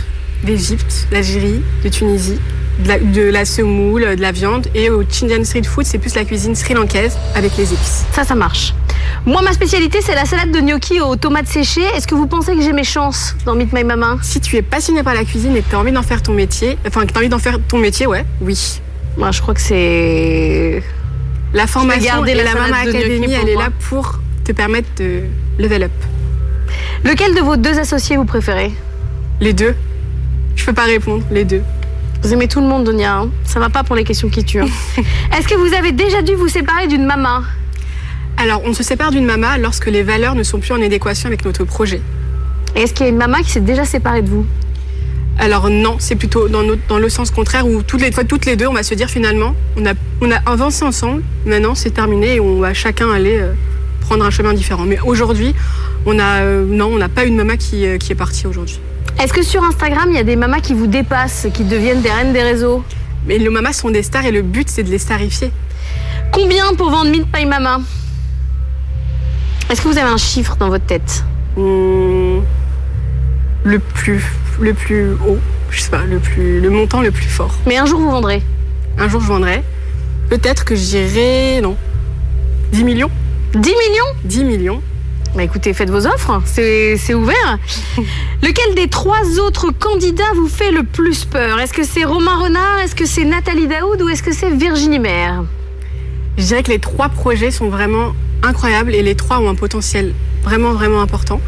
d'Égypte, d'Algérie, de Tunisie, de la, de la semoule, de la viande, et au Chindian street food, c'est plus la cuisine sri lankaise avec les épices. Ça, ça marche. Moi, ma spécialité, c'est la salade de gnocchi aux tomates séchées. Est-ce que vous pensez que j'ai mes chances dans Meet My Mama Si tu es passionné par la cuisine et que tu as envie d'en faire ton métier, enfin que tu as envie d'en faire ton métier, ouais, oui. Moi, je crois que c'est. La formation et la la, Mama Academy, elle est là pour te permettre de level up. Lequel de vos deux associés vous préférez? Les deux. Je peux pas répondre, les deux. Vous aimez tout le monde, Donia. hein ça va pas pour les questions qui tuent. hein. Est-ce que vous avez déjà dû vous séparer d'une maman? Alors, on se sépare d'une mama lorsque les valeurs ne sont plus en adéquation avec notre projet. Et est-ce qu'il y a une maman qui s'est déjà séparée de vous? Alors non, c'est plutôt dans, notre- dans le sens contraire où toutes les fois, toutes les deux, on va se dire finalement, on a, on a avancé ensemble, maintenant c'est terminé et on va chacun aller euh, prendre un chemin différent. Mais aujourd'hui, on a, euh, non, on n'a pas une maman qui, euh, qui est partie aujourd'hui. Est-ce que sur Instagram, il y a des mamas qui vous dépassent, qui deviennent des reines des réseaux? Mais les mamas sont des stars et le but c'est de les starifier. Combien pour vendre Meet My Mama? Est-ce que vous avez un chiffre dans votre tête Hmm, le plus, le plus haut, je sais pas, le plus, le montant le plus fort. Mais un jour, vous vendrez. Un jour je vendrai. Peut-être que j'irai, non, 10 millions. 10 millions? 10 millions. Bah écoutez, faites vos offres, c'est c'est ouvert. Lequel des trois autres candidats vous fait le plus peur? Est-ce que c'est Romain Renard, est-ce que c'est Nathalie Daoud? Ou est-ce que c'est Virginie Maire? Je dirais que les trois projets sont vraiment incroyables et les trois ont un potentiel vraiment, vraiment important.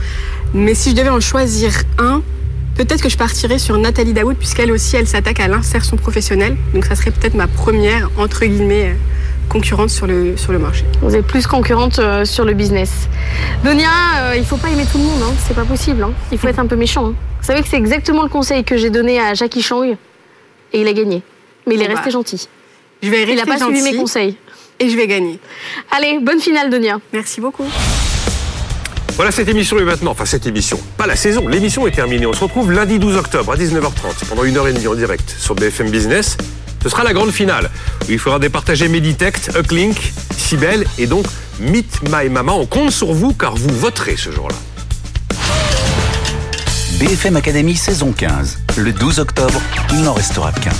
Mais si je devais en choisir un, peut-être que je partirais sur Nathalie Daoud, puisqu'elle aussi, elle s'attaque à l'insertion professionnelle. Donc ça serait peut-être ma première, entre guillemets, euh, concurrente sur le, sur le marché. Vous êtes plus concurrente euh, sur le business. Donia, euh, il faut pas aimer tout le monde, hein. c'est pas possible. hein. Il faut être un peu méchant. hein. Vous savez que c'est exactement le conseil que j'ai donné à Jackie Chang et il a gagné. Mais il est resté bah, gentil. Je vais Il n'a pas suivi mes gentil conseils. Et je vais gagner. Allez, bonne finale, Donia. Merci beaucoup. Voilà, cette émission est maintenant, enfin cette émission, pas la saison, l'émission est terminée. On se retrouve lundi 12 octobre à 19h30 pendant une heure et demie en direct sur BFM Business. Ce sera la grande finale où il faudra départager Meditech, Uplink, Cybelle et donc Meet My Mama. On compte sur vous car vous voterez ce jour-là. BFM Academy saison 15. Le 12 octobre, il n'en restera qu'un.